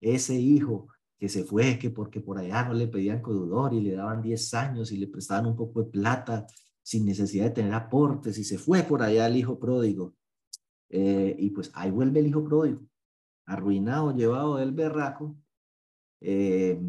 Ese hijo que se fue, que porque por allá no le pedían codudor y le daban 10 años y le prestaban un poco de plata sin necesidad de tener aportes y se fue por allá el hijo pródigo. Eh, y pues ahí vuelve el hijo pródigo arruinado, llevado del berraco. Eh,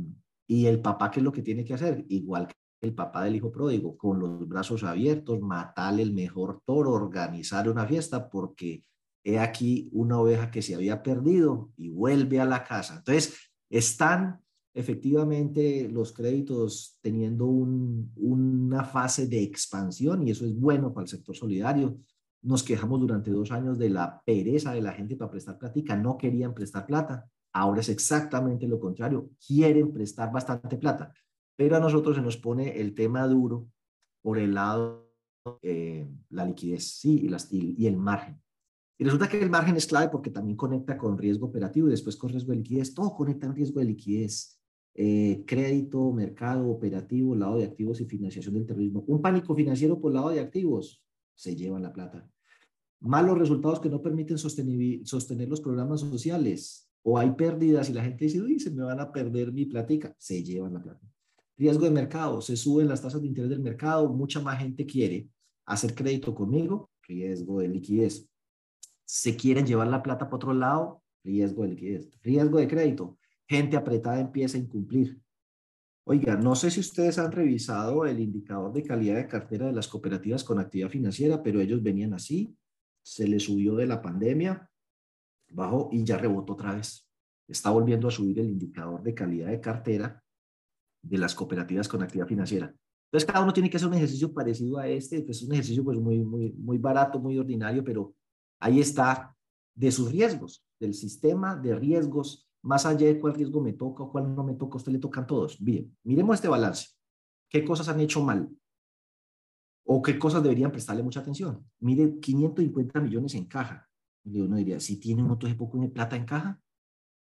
y el papá, ¿qué es lo que tiene que hacer? Igual que el papá del hijo pródigo, con los brazos abiertos, matarle el mejor toro, organizar una fiesta, porque he aquí una oveja que se había perdido y vuelve a la casa. Entonces, están efectivamente los créditos teniendo un, una fase de expansión y eso es bueno para el sector solidario nos quejamos durante dos años de la pereza de la gente para prestar plática, no querían prestar plata. Ahora es exactamente lo contrario, quieren prestar bastante plata. Pero a nosotros se nos pone el tema duro por el lado eh, la liquidez sí, y, las, y, el margen. Y resulta que el margen es clave porque también conecta con riesgo operativo y después con riesgo de liquidez. Todo conecta en riesgo de liquidez. Eh, crédito, mercado, operativo, lado de activos y financiación del terrorismo. Un pánico financiero por lado de activos se lleva la plata malos resultados que no permiten sostener los programas sociales, o hay pérdidas y la gente dice, uy, se me van a perder mi platica, se llevan la plata. Riesgo de mercado, se suben las tasas de interés del mercado, mucha más gente quiere hacer crédito conmigo, riesgo de liquidez. Se quieren llevar la plata para otro lado, riesgo de liquidez. Riesgo de crédito, gente apretada empieza a incumplir. Oiga, no sé si ustedes han revisado el indicador de calidad de cartera de las cooperativas con actividad financiera, pero ellos venían así, se le subió de la pandemia, bajó y ya rebotó otra vez. Está volviendo a subir el indicador de calidad de cartera de las cooperativas con actividad financiera. Entonces, cada uno tiene que hacer un ejercicio parecido a este, pues es un ejercicio pues muy, muy, muy barato, muy ordinario, pero ahí está de sus riesgos, del sistema de riesgos, más allá de cuál riesgo me toca o cuál no me toca, a usted le tocan todos. Bien, miremos este balance. ¿Qué cosas han hecho mal? ¿O qué cosas deberían prestarle mucha atención? Mire, 550 millones en caja. Y uno diría, si tiene un montón de poco de plata en caja.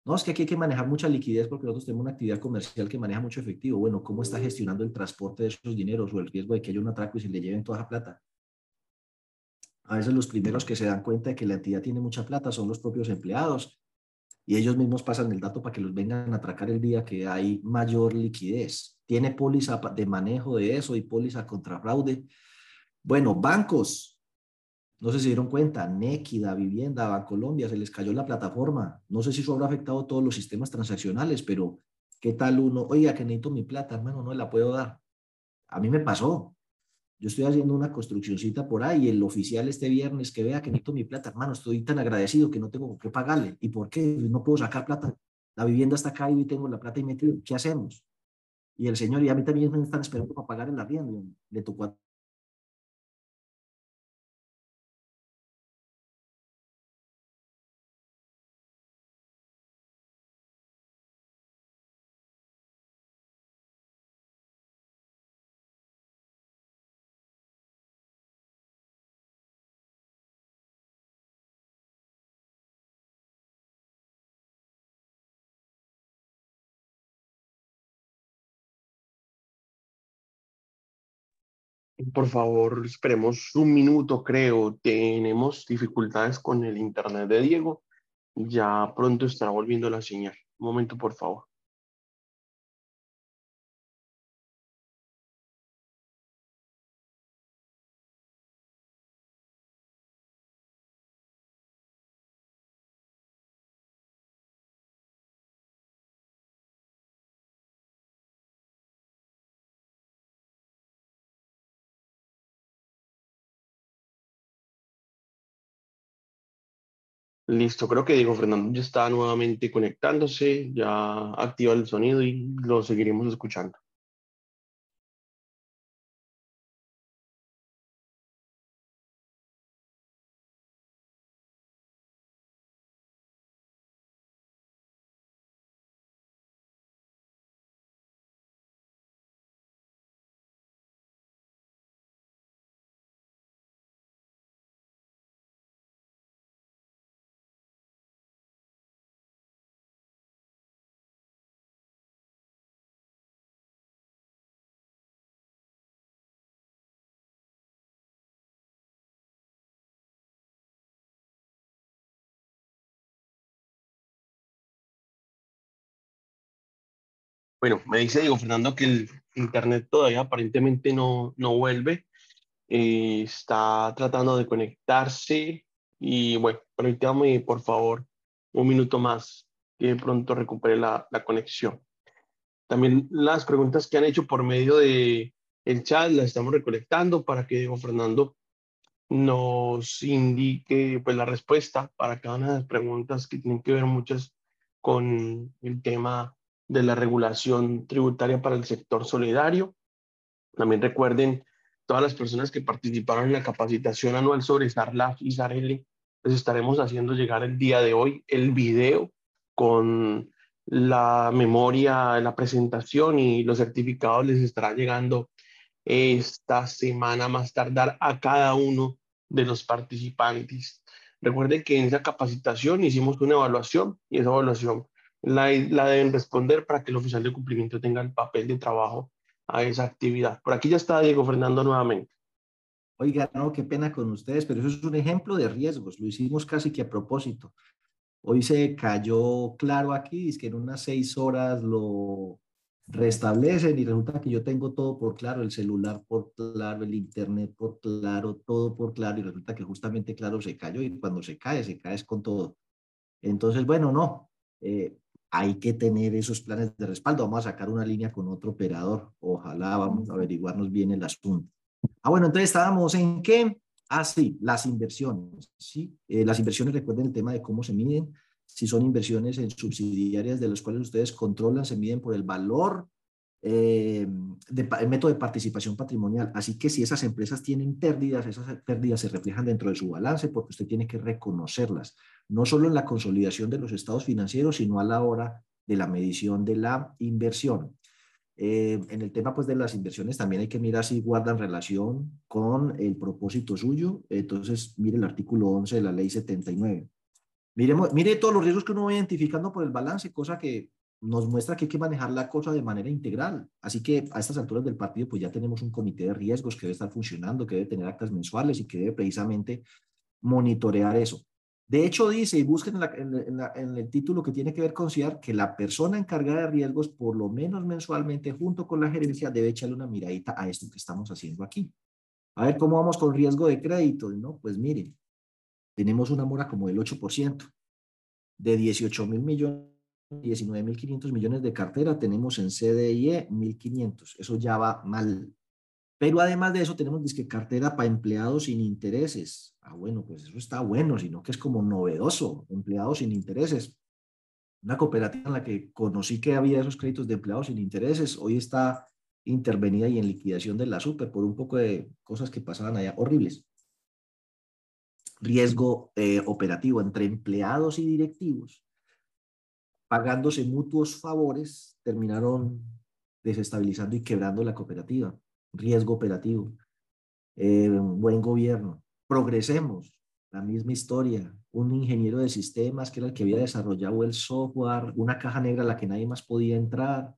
No, es que aquí hay que manejar mucha liquidez porque nosotros tenemos una actividad comercial que maneja mucho efectivo. Bueno, ¿cómo está gestionando el transporte de esos dineros o el riesgo de que haya un atraco y se le lleven toda la plata? A veces los primeros que se dan cuenta de que la entidad tiene mucha plata son los propios empleados y ellos mismos pasan el dato para que los vengan a atracar el día que hay mayor liquidez. Tiene póliza de manejo de eso y póliza contra fraude bueno, bancos, no sé si dieron cuenta, Nequida, Vivienda, Bancolombia, se les cayó la plataforma. No sé si eso habrá afectado todos los sistemas transaccionales, pero ¿qué tal uno? Oiga, que necesito mi plata, hermano, no la puedo dar. A mí me pasó. Yo estoy haciendo una construccióncita por ahí el oficial este viernes que vea que necesito mi plata, hermano, estoy tan agradecido que no tengo que pagarle. ¿Y por qué? No puedo sacar plata. La vivienda está acá y tengo la plata y metido. ¿Qué hacemos? Y el señor, y a mí también me están esperando para pagar el arriendo. Le tocó Por favor, esperemos un minuto, creo. Tenemos dificultades con el internet de Diego. Ya pronto estará volviendo la señal. Un momento, por favor. Listo, creo que Diego Fernando ya está nuevamente conectándose, ya activa el sonido y lo seguiremos escuchando. Bueno, me dice Diego Fernando que el internet todavía aparentemente no, no vuelve. Eh, está tratando de conectarse y bueno, permítame por favor un minuto más que de pronto recupere la, la conexión. También las preguntas que han hecho por medio de el chat las estamos recolectando para que Diego Fernando nos indique pues la respuesta para cada una de las preguntas que tienen que ver muchas con el tema de la regulación tributaria para el sector solidario. También recuerden todas las personas que participaron en la capacitación anual sobre SARLAF y SARL, les estaremos haciendo llegar el día de hoy el video con la memoria, la presentación y los certificados les estará llegando esta semana más tardar a cada uno de los participantes. Recuerden que en esa capacitación hicimos una evaluación y esa evaluación la, deben responder para que el oficial de cumplimiento tenga el papel de trabajo a esa actividad. Por aquí ya está Diego Fernando nuevamente. Oiga, no, qué pena con ustedes, pero eso es un ejemplo de riesgos. Lo hicimos casi que a propósito. Hoy se cayó claro aquí, es que en unas seis horas lo restablecen y resulta que yo tengo todo por claro, el celular por claro, el internet por claro, todo por claro y resulta que justamente claro se cayó y cuando se cae, se cae con todo. Entonces, bueno, no, eh, hay que tener esos planes de respaldo. Vamos a sacar una línea con otro operador. Ojalá vamos a averiguarnos bien el asunto. Ah, bueno, entonces estábamos en qué? Ah, sí, las inversiones. Sí, eh, las inversiones, recuerden el tema de cómo se miden. Si son inversiones en subsidiarias de las cuales ustedes controlan, se miden por el valor eh, el método de participación patrimonial. Así que si esas empresas tienen pérdidas, esas pérdidas se reflejan dentro de su balance porque usted tiene que reconocerlas, no solo en la consolidación de los estados financieros, sino a la hora de la medición de la inversión. Eh, en el tema pues, de las inversiones también hay que mirar si guardan relación con el propósito suyo. Entonces, mire el artículo 11 de la ley 79. Miremos, mire todos los riesgos que uno va identificando por el balance, cosa que nos muestra que hay que manejar la cosa de manera integral. Así que a estas alturas del partido, pues ya tenemos un comité de riesgos que debe estar funcionando, que debe tener actas mensuales y que debe precisamente monitorear eso. De hecho, dice, y busquen en, el título que tiene que ver con CIAR, que la persona encargada de riesgos, por lo menos mensualmente, junto con la gerencia, debe echarle una miradita a esto que estamos haciendo aquí. A ver cómo vamos con riesgo de crédito, ¿no? Pues miren, tenemos una mora como del 8%, de 18 mil millones 19.500 millones de cartera, tenemos en CDIE 1.500, eso ya va mal. Pero además de eso tenemos disque cartera para empleados sin intereses. Ah, bueno, pues eso está bueno, sino que es como novedoso, empleados sin intereses. Una cooperativa en la que conocí que había esos créditos de empleados sin intereses, hoy está intervenida y en liquidación de la super por un poco de cosas que pasaban allá horribles. Riesgo eh, operativo entre empleados y directivos, pagándose mutuos favores, terminaron desestabilizando y quebrando la cooperativa. Riesgo operativo. Eh, buen gobierno. Progresemos. La misma historia. Un ingeniero de sistemas que era el que había desarrollado el software, una caja negra a la que nadie más podía entrar.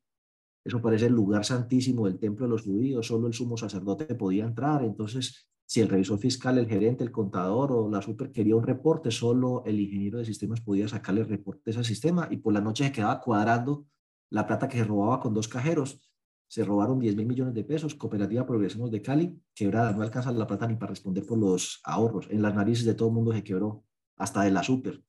Eso parece el lugar santísimo del templo de los judíos, solo el sumo sacerdote podía entrar. Entonces, si el revisor fiscal, el gerente, el contador o la super quería un reporte, solo el ingeniero de sistemas podía sacarle el reporte ese sistema y por la noche se quedaba cuadrando la plata que se robaba con dos cajeros. Se robaron 10 mil millones de pesos. Cooperativa Progresemos de Cali, quebrada, no alcanza la plata ni para responder por los ahorros. En las narices de todo el mundo se quebró, hasta de la super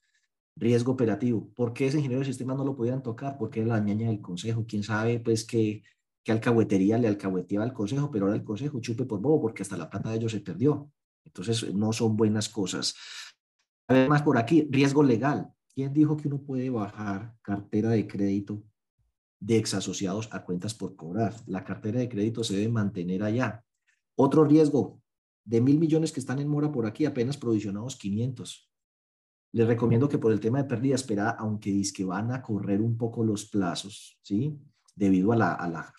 riesgo operativo. ¿Por qué ese ingeniero de sistemas no lo podían tocar? Porque era la ñaña del consejo. ¿Quién sabe, pues, qué, qué alcahuetería le alcahueteaba al consejo? Pero ahora el consejo chupe por bobo porque hasta la plata de ellos se perdió. Entonces, no son buenas cosas. Además, por aquí, riesgo legal. ¿Quién dijo que uno puede bajar cartera de crédito de exasociados a cuentas por cobrar? La cartera de crédito se debe mantener allá. Otro riesgo, de mil millones que están en mora por aquí, apenas provisionados 500. Les recomiendo que por el tema de pérdida esperada, aunque dice que van a correr un poco los plazos, ¿sí? Debido a la, a la...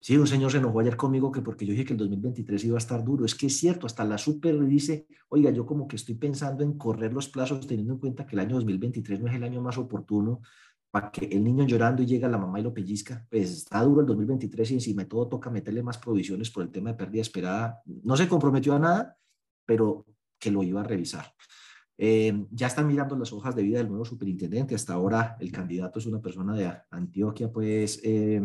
Sí, un señor se enojó ayer conmigo que porque yo dije que el 2023 iba a estar duro. Es que es cierto, hasta la super dice, oiga, yo como que estoy pensando en correr los plazos teniendo en cuenta que el año 2023 no es el año más oportuno para que el niño llorando y llega la mamá y lo pellizca. Pues está duro el 2023 y encima de todo toca meterle más provisiones por el tema de pérdida esperada. No se comprometió a nada, pero que lo iba a revisar. Eh, ya están mirando las hojas de vida del nuevo superintendente. Hasta ahora el candidato es una persona de Antioquia, pues eh,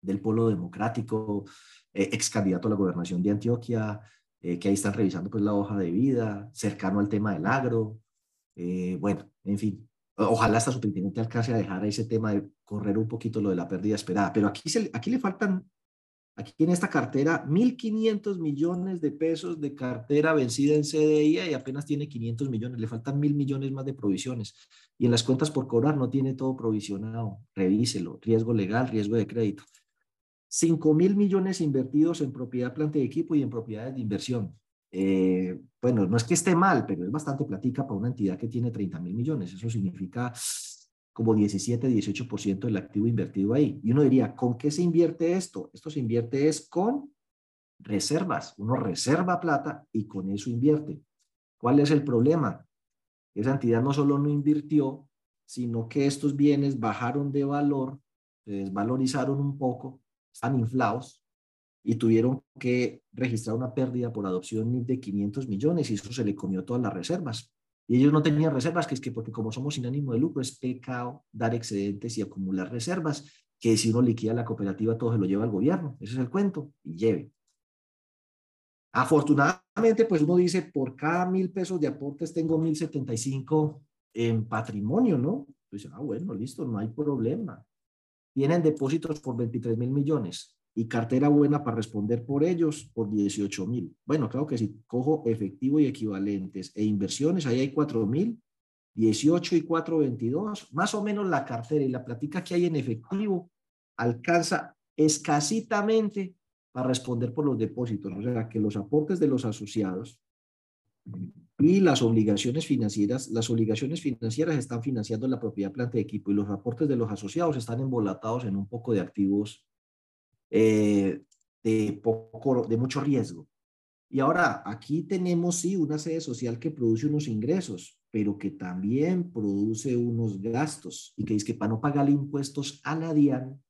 del Polo Democrático, eh, ex candidato a la gobernación de Antioquia, que ahí están revisando pues la hoja de vida, cercano al tema del agro. bueno, en fin, ojalá esta superintendente alcance a dejar ese tema de correr un poquito lo de la pérdida esperada. Pero aquí, se, aquí le faltan Aquí en esta cartera, 1.500 millones de pesos de cartera vencida en CDI y apenas tiene 500 millones. Le faltan mil millones más de provisiones. Y en las cuentas por cobrar no tiene todo provisionado. Revíselo. Riesgo legal, riesgo de crédito. 5 mil millones invertidos en propiedad, planta de equipo y en propiedades de inversión. Eh, bueno, no es que esté mal, pero es bastante platica para una entidad que tiene 30 mil millones. Eso significa como 17, 18% del activo invertido ahí. Y uno diría, ¿con qué se invierte esto? Esto se invierte es con reservas. Uno reserva plata y con eso invierte. ¿Cuál es el problema? Esa entidad no solo no invirtió, sino que estos bienes bajaron de valor, se desvalorizaron un poco, están inflados y tuvieron que registrar una pérdida por adopción de 500 millones y eso se le comió todas las reservas. Y ellos no tenían reservas, que es que porque como somos sin ánimo de lucro, es pecado dar excedentes y acumular reservas, que si uno liquida la cooperativa, todo se lo lleva al gobierno. Ese es el cuento, y lleve. Afortunadamente, pues uno dice, por cada mil pesos de aportes tengo mil setenta y cinco en patrimonio, ¿no? Pues, ah, bueno, listo, no hay problema. Tienen depósitos por 23 mil millones y cartera buena para responder por ellos por 18 mil. Bueno, claro que si cojo efectivo y equivalentes e inversiones, ahí hay 4 mil, 18 y 4, 22, más o menos la cartera y la plática que hay en efectivo alcanza escasitamente para responder por los depósitos, o sea, que los aportes de los asociados y las obligaciones financieras, las obligaciones financieras están financiando la propiedad, planta de equipo y los aportes de los asociados están embolatados en un poco de activos eh, de, poco, de mucho riesgo. Y ahora, aquí tenemos, sí, una sede social que produce unos ingresos, pero que también produce unos gastos y que dice que para no pagar impuestos a la DIAN,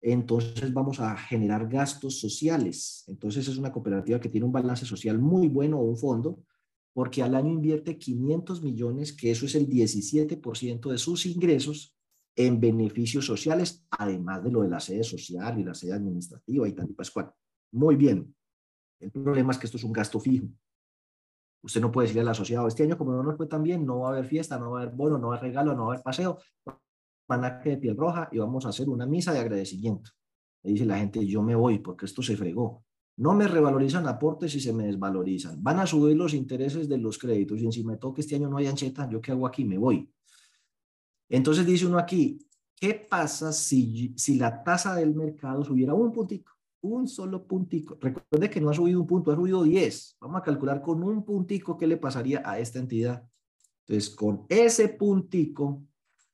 entonces vamos a generar gastos sociales. Entonces es una cooperativa que tiene un balance social muy bueno o un fondo, porque al año invierte 500 millones, que eso es el 17% de sus ingresos, en beneficios sociales, además de lo de la sede social y la sede administrativa y tal y pascual. Muy bien. El problema es que esto es un gasto fijo. Usted no puede decirle al asociado, este año como no nos fue tan bien, no va a haber fiesta, no va a haber bono, no va a haber regalo, no va a haber paseo, van a de piel roja y vamos a hacer una misa de agradecimiento. Le dice la gente, yo me voy porque esto se fregó. No me revalorizan aportes y se me desvalorizan. Van a subir los intereses de los créditos y encima de todo que este año no hay ancheta, ¿yo qué hago aquí? Me voy. Entonces dice uno aquí, ¿qué pasa si, si la tasa del mercado subiera un puntico? Un solo puntico. Recuerde que no ha subido un punto, ha subido 10. Vamos a calcular con un puntico qué le pasaría a esta entidad. Entonces, con ese puntico,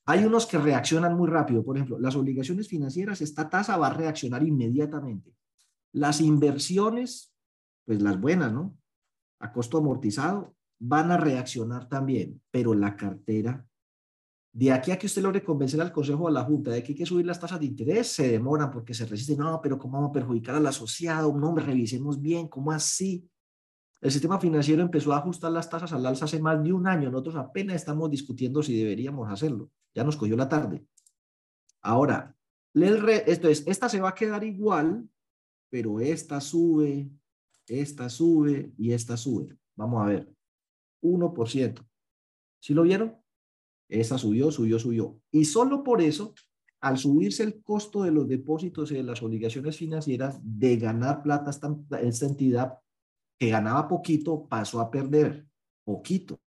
hay unos que reaccionan muy rápido. Por ejemplo, las obligaciones financieras, esta tasa va a reaccionar inmediatamente. Las inversiones, pues las buenas, ¿no? A costo amortizado, van a reaccionar también, pero la cartera, de aquí a que usted logre convencer al Consejo o a la Junta de que hay que subir las tasas de interés, se demoran porque se resisten. No, pero ¿cómo vamos a perjudicar al asociado? No, revisemos bien, ¿cómo así? El sistema financiero empezó a ajustar las tasas al alza hace más de un año. Nosotros apenas estamos discutiendo si deberíamos hacerlo. Ya nos cogió la tarde. Ahora, esto es, esta se va a quedar igual, pero esta sube, esta sube y esta sube. Vamos a ver. 1%. ¿Sí lo vieron? Esta subió, subió, subió. Y solo por eso, al subirse el costo de los depósitos y de las obligaciones financieras, de ganar plata esta, esta entidad que ganaba poquito pasó a perder poquito.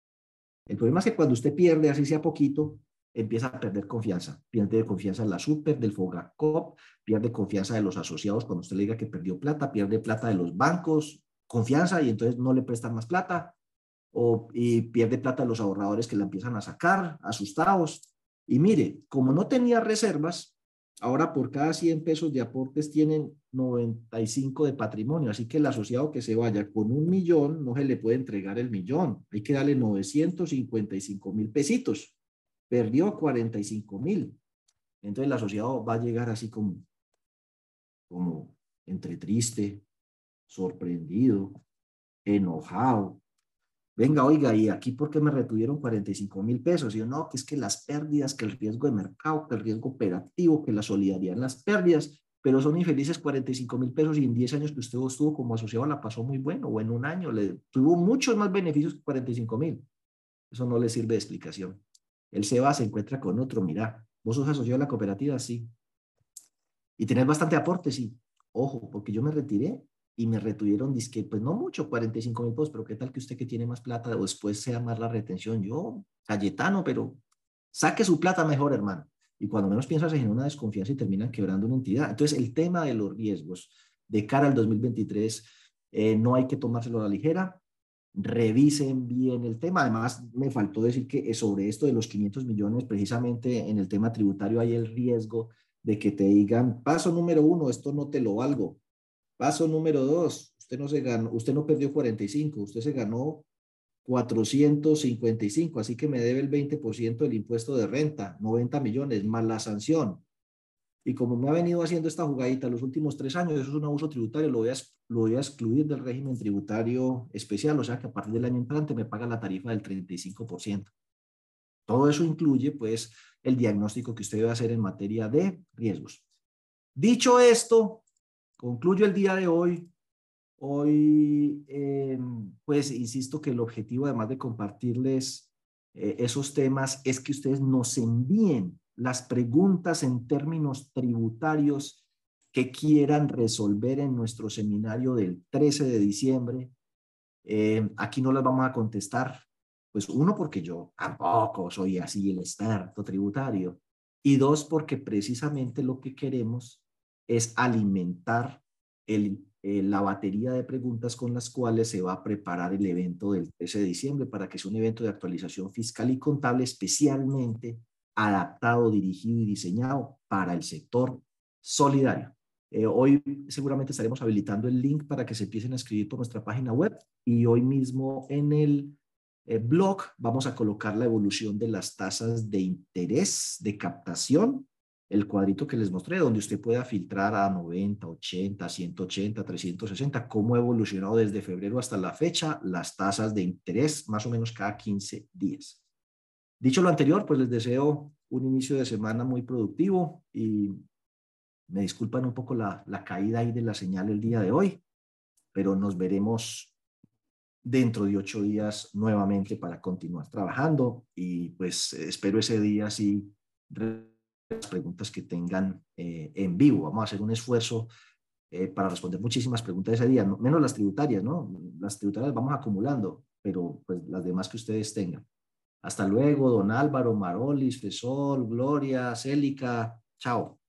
El problema es que cuando usted pierde, así sea poquito, empieza a perder confianza. Pierde confianza en la super, del Fogacop, pierde confianza de los asociados cuando usted le diga que perdió plata, pierde plata de los bancos, confianza y entonces no le prestan más plata. O, y pierde plata de los ahorradores que la empiezan a sacar, asustados. Y mire, como no tenía reservas, Ahora por cada 100 pesos de aportes tienen 95 de patrimonio, así que el asociado que se vaya con un millón no se le puede entregar el millón, hay que darle 955 mil pesitos, perdió 45 mil. Entonces el asociado va a llegar así como, como entre triste, sorprendido, enojado, venga, oiga, ¿y aquí por qué me retuvieron 45 mil pesos? Y yo, no, que es que las pérdidas, que el riesgo de mercado, que el riesgo operativo, que la solidaridad en las pérdidas, pero son infelices 45 mil pesos y en 10 años que usted estuvo como asociado la pasó muy bueno, o en un año le tuvo muchos más beneficios que 45 mil. Eso no le sirve de explicación. Él se va, se encuentra con otro, mira, vos sos asociado a la cooperativa, sí. Y tenés bastante aporte, sí. Ojo, porque yo me retiré y me retuvieron, disque, pues no mucho, 45 mil pesos, pero qué tal que usted que tiene más plata o después sea más la retención. Yo, Cayetano, pero saque su plata mejor, hermano. Y cuando menos piensas en una desconfianza y terminan quebrando una entidad. Entonces, el tema de los riesgos de cara al 2023 eh, no hay que tomárselo a la ligera. Revisen bien el tema. Además, me faltó decir que sobre esto de los 500 millones, precisamente en el tema tributario hay el riesgo de que te digan, paso número uno, esto no te lo valgo Paso número dos, usted no, se ganó, usted no perdió 45, usted se ganó 455, así que me debe el 20% del impuesto de renta, 90 millones, más la sanción. Y como me ha venido haciendo esta jugadita los últimos tres años, eso es un abuso tributario, lo voy, a, lo voy a excluir del régimen tributario especial, o sea que a partir del año entrante me paga la tarifa del 35%. Todo eso incluye, pues, el diagnóstico que usted debe hacer en materia de riesgos. Dicho esto, Concluyo el día de hoy. Hoy, eh, pues, insisto que el objetivo, además de compartirles eh, esos temas, es que ustedes nos envíen las preguntas en términos tributarios que quieran resolver en nuestro seminario del 13 de diciembre. Eh, aquí no las vamos a contestar, pues uno, porque yo tampoco soy así el experto tributario, y dos, porque precisamente lo que queremos es alimentar el, eh, la batería de preguntas con las cuales se va a preparar el evento del 13 de diciembre para que sea un evento de actualización fiscal y contable especialmente adaptado, dirigido y diseñado para el sector solidario. Eh, hoy seguramente estaremos habilitando el link para que se empiecen a escribir por nuestra página web y hoy mismo en el eh, blog vamos a colocar la evolución de las tasas de interés de captación el cuadrito que les mostré, donde usted pueda filtrar a 90, 80, 180, 360, cómo ha evolucionado desde febrero hasta la fecha las tasas de interés, más o menos cada 15 días. Dicho lo anterior, pues les deseo un inicio de semana muy productivo y me disculpan un poco la, caída ahí de la señal el día de hoy, pero nos veremos dentro de ocho días nuevamente para continuar trabajando y pues espero ese día sí las preguntas que tengan eh, en vivo. Vamos a hacer un esfuerzo eh, para responder muchísimas preguntas ese día, menos las tributarias, ¿no? Las tributarias vamos acumulando, pero pues las demás que ustedes tengan. Hasta luego, don Álvaro, Marolis, Fesol, Gloria, Célica. Chao.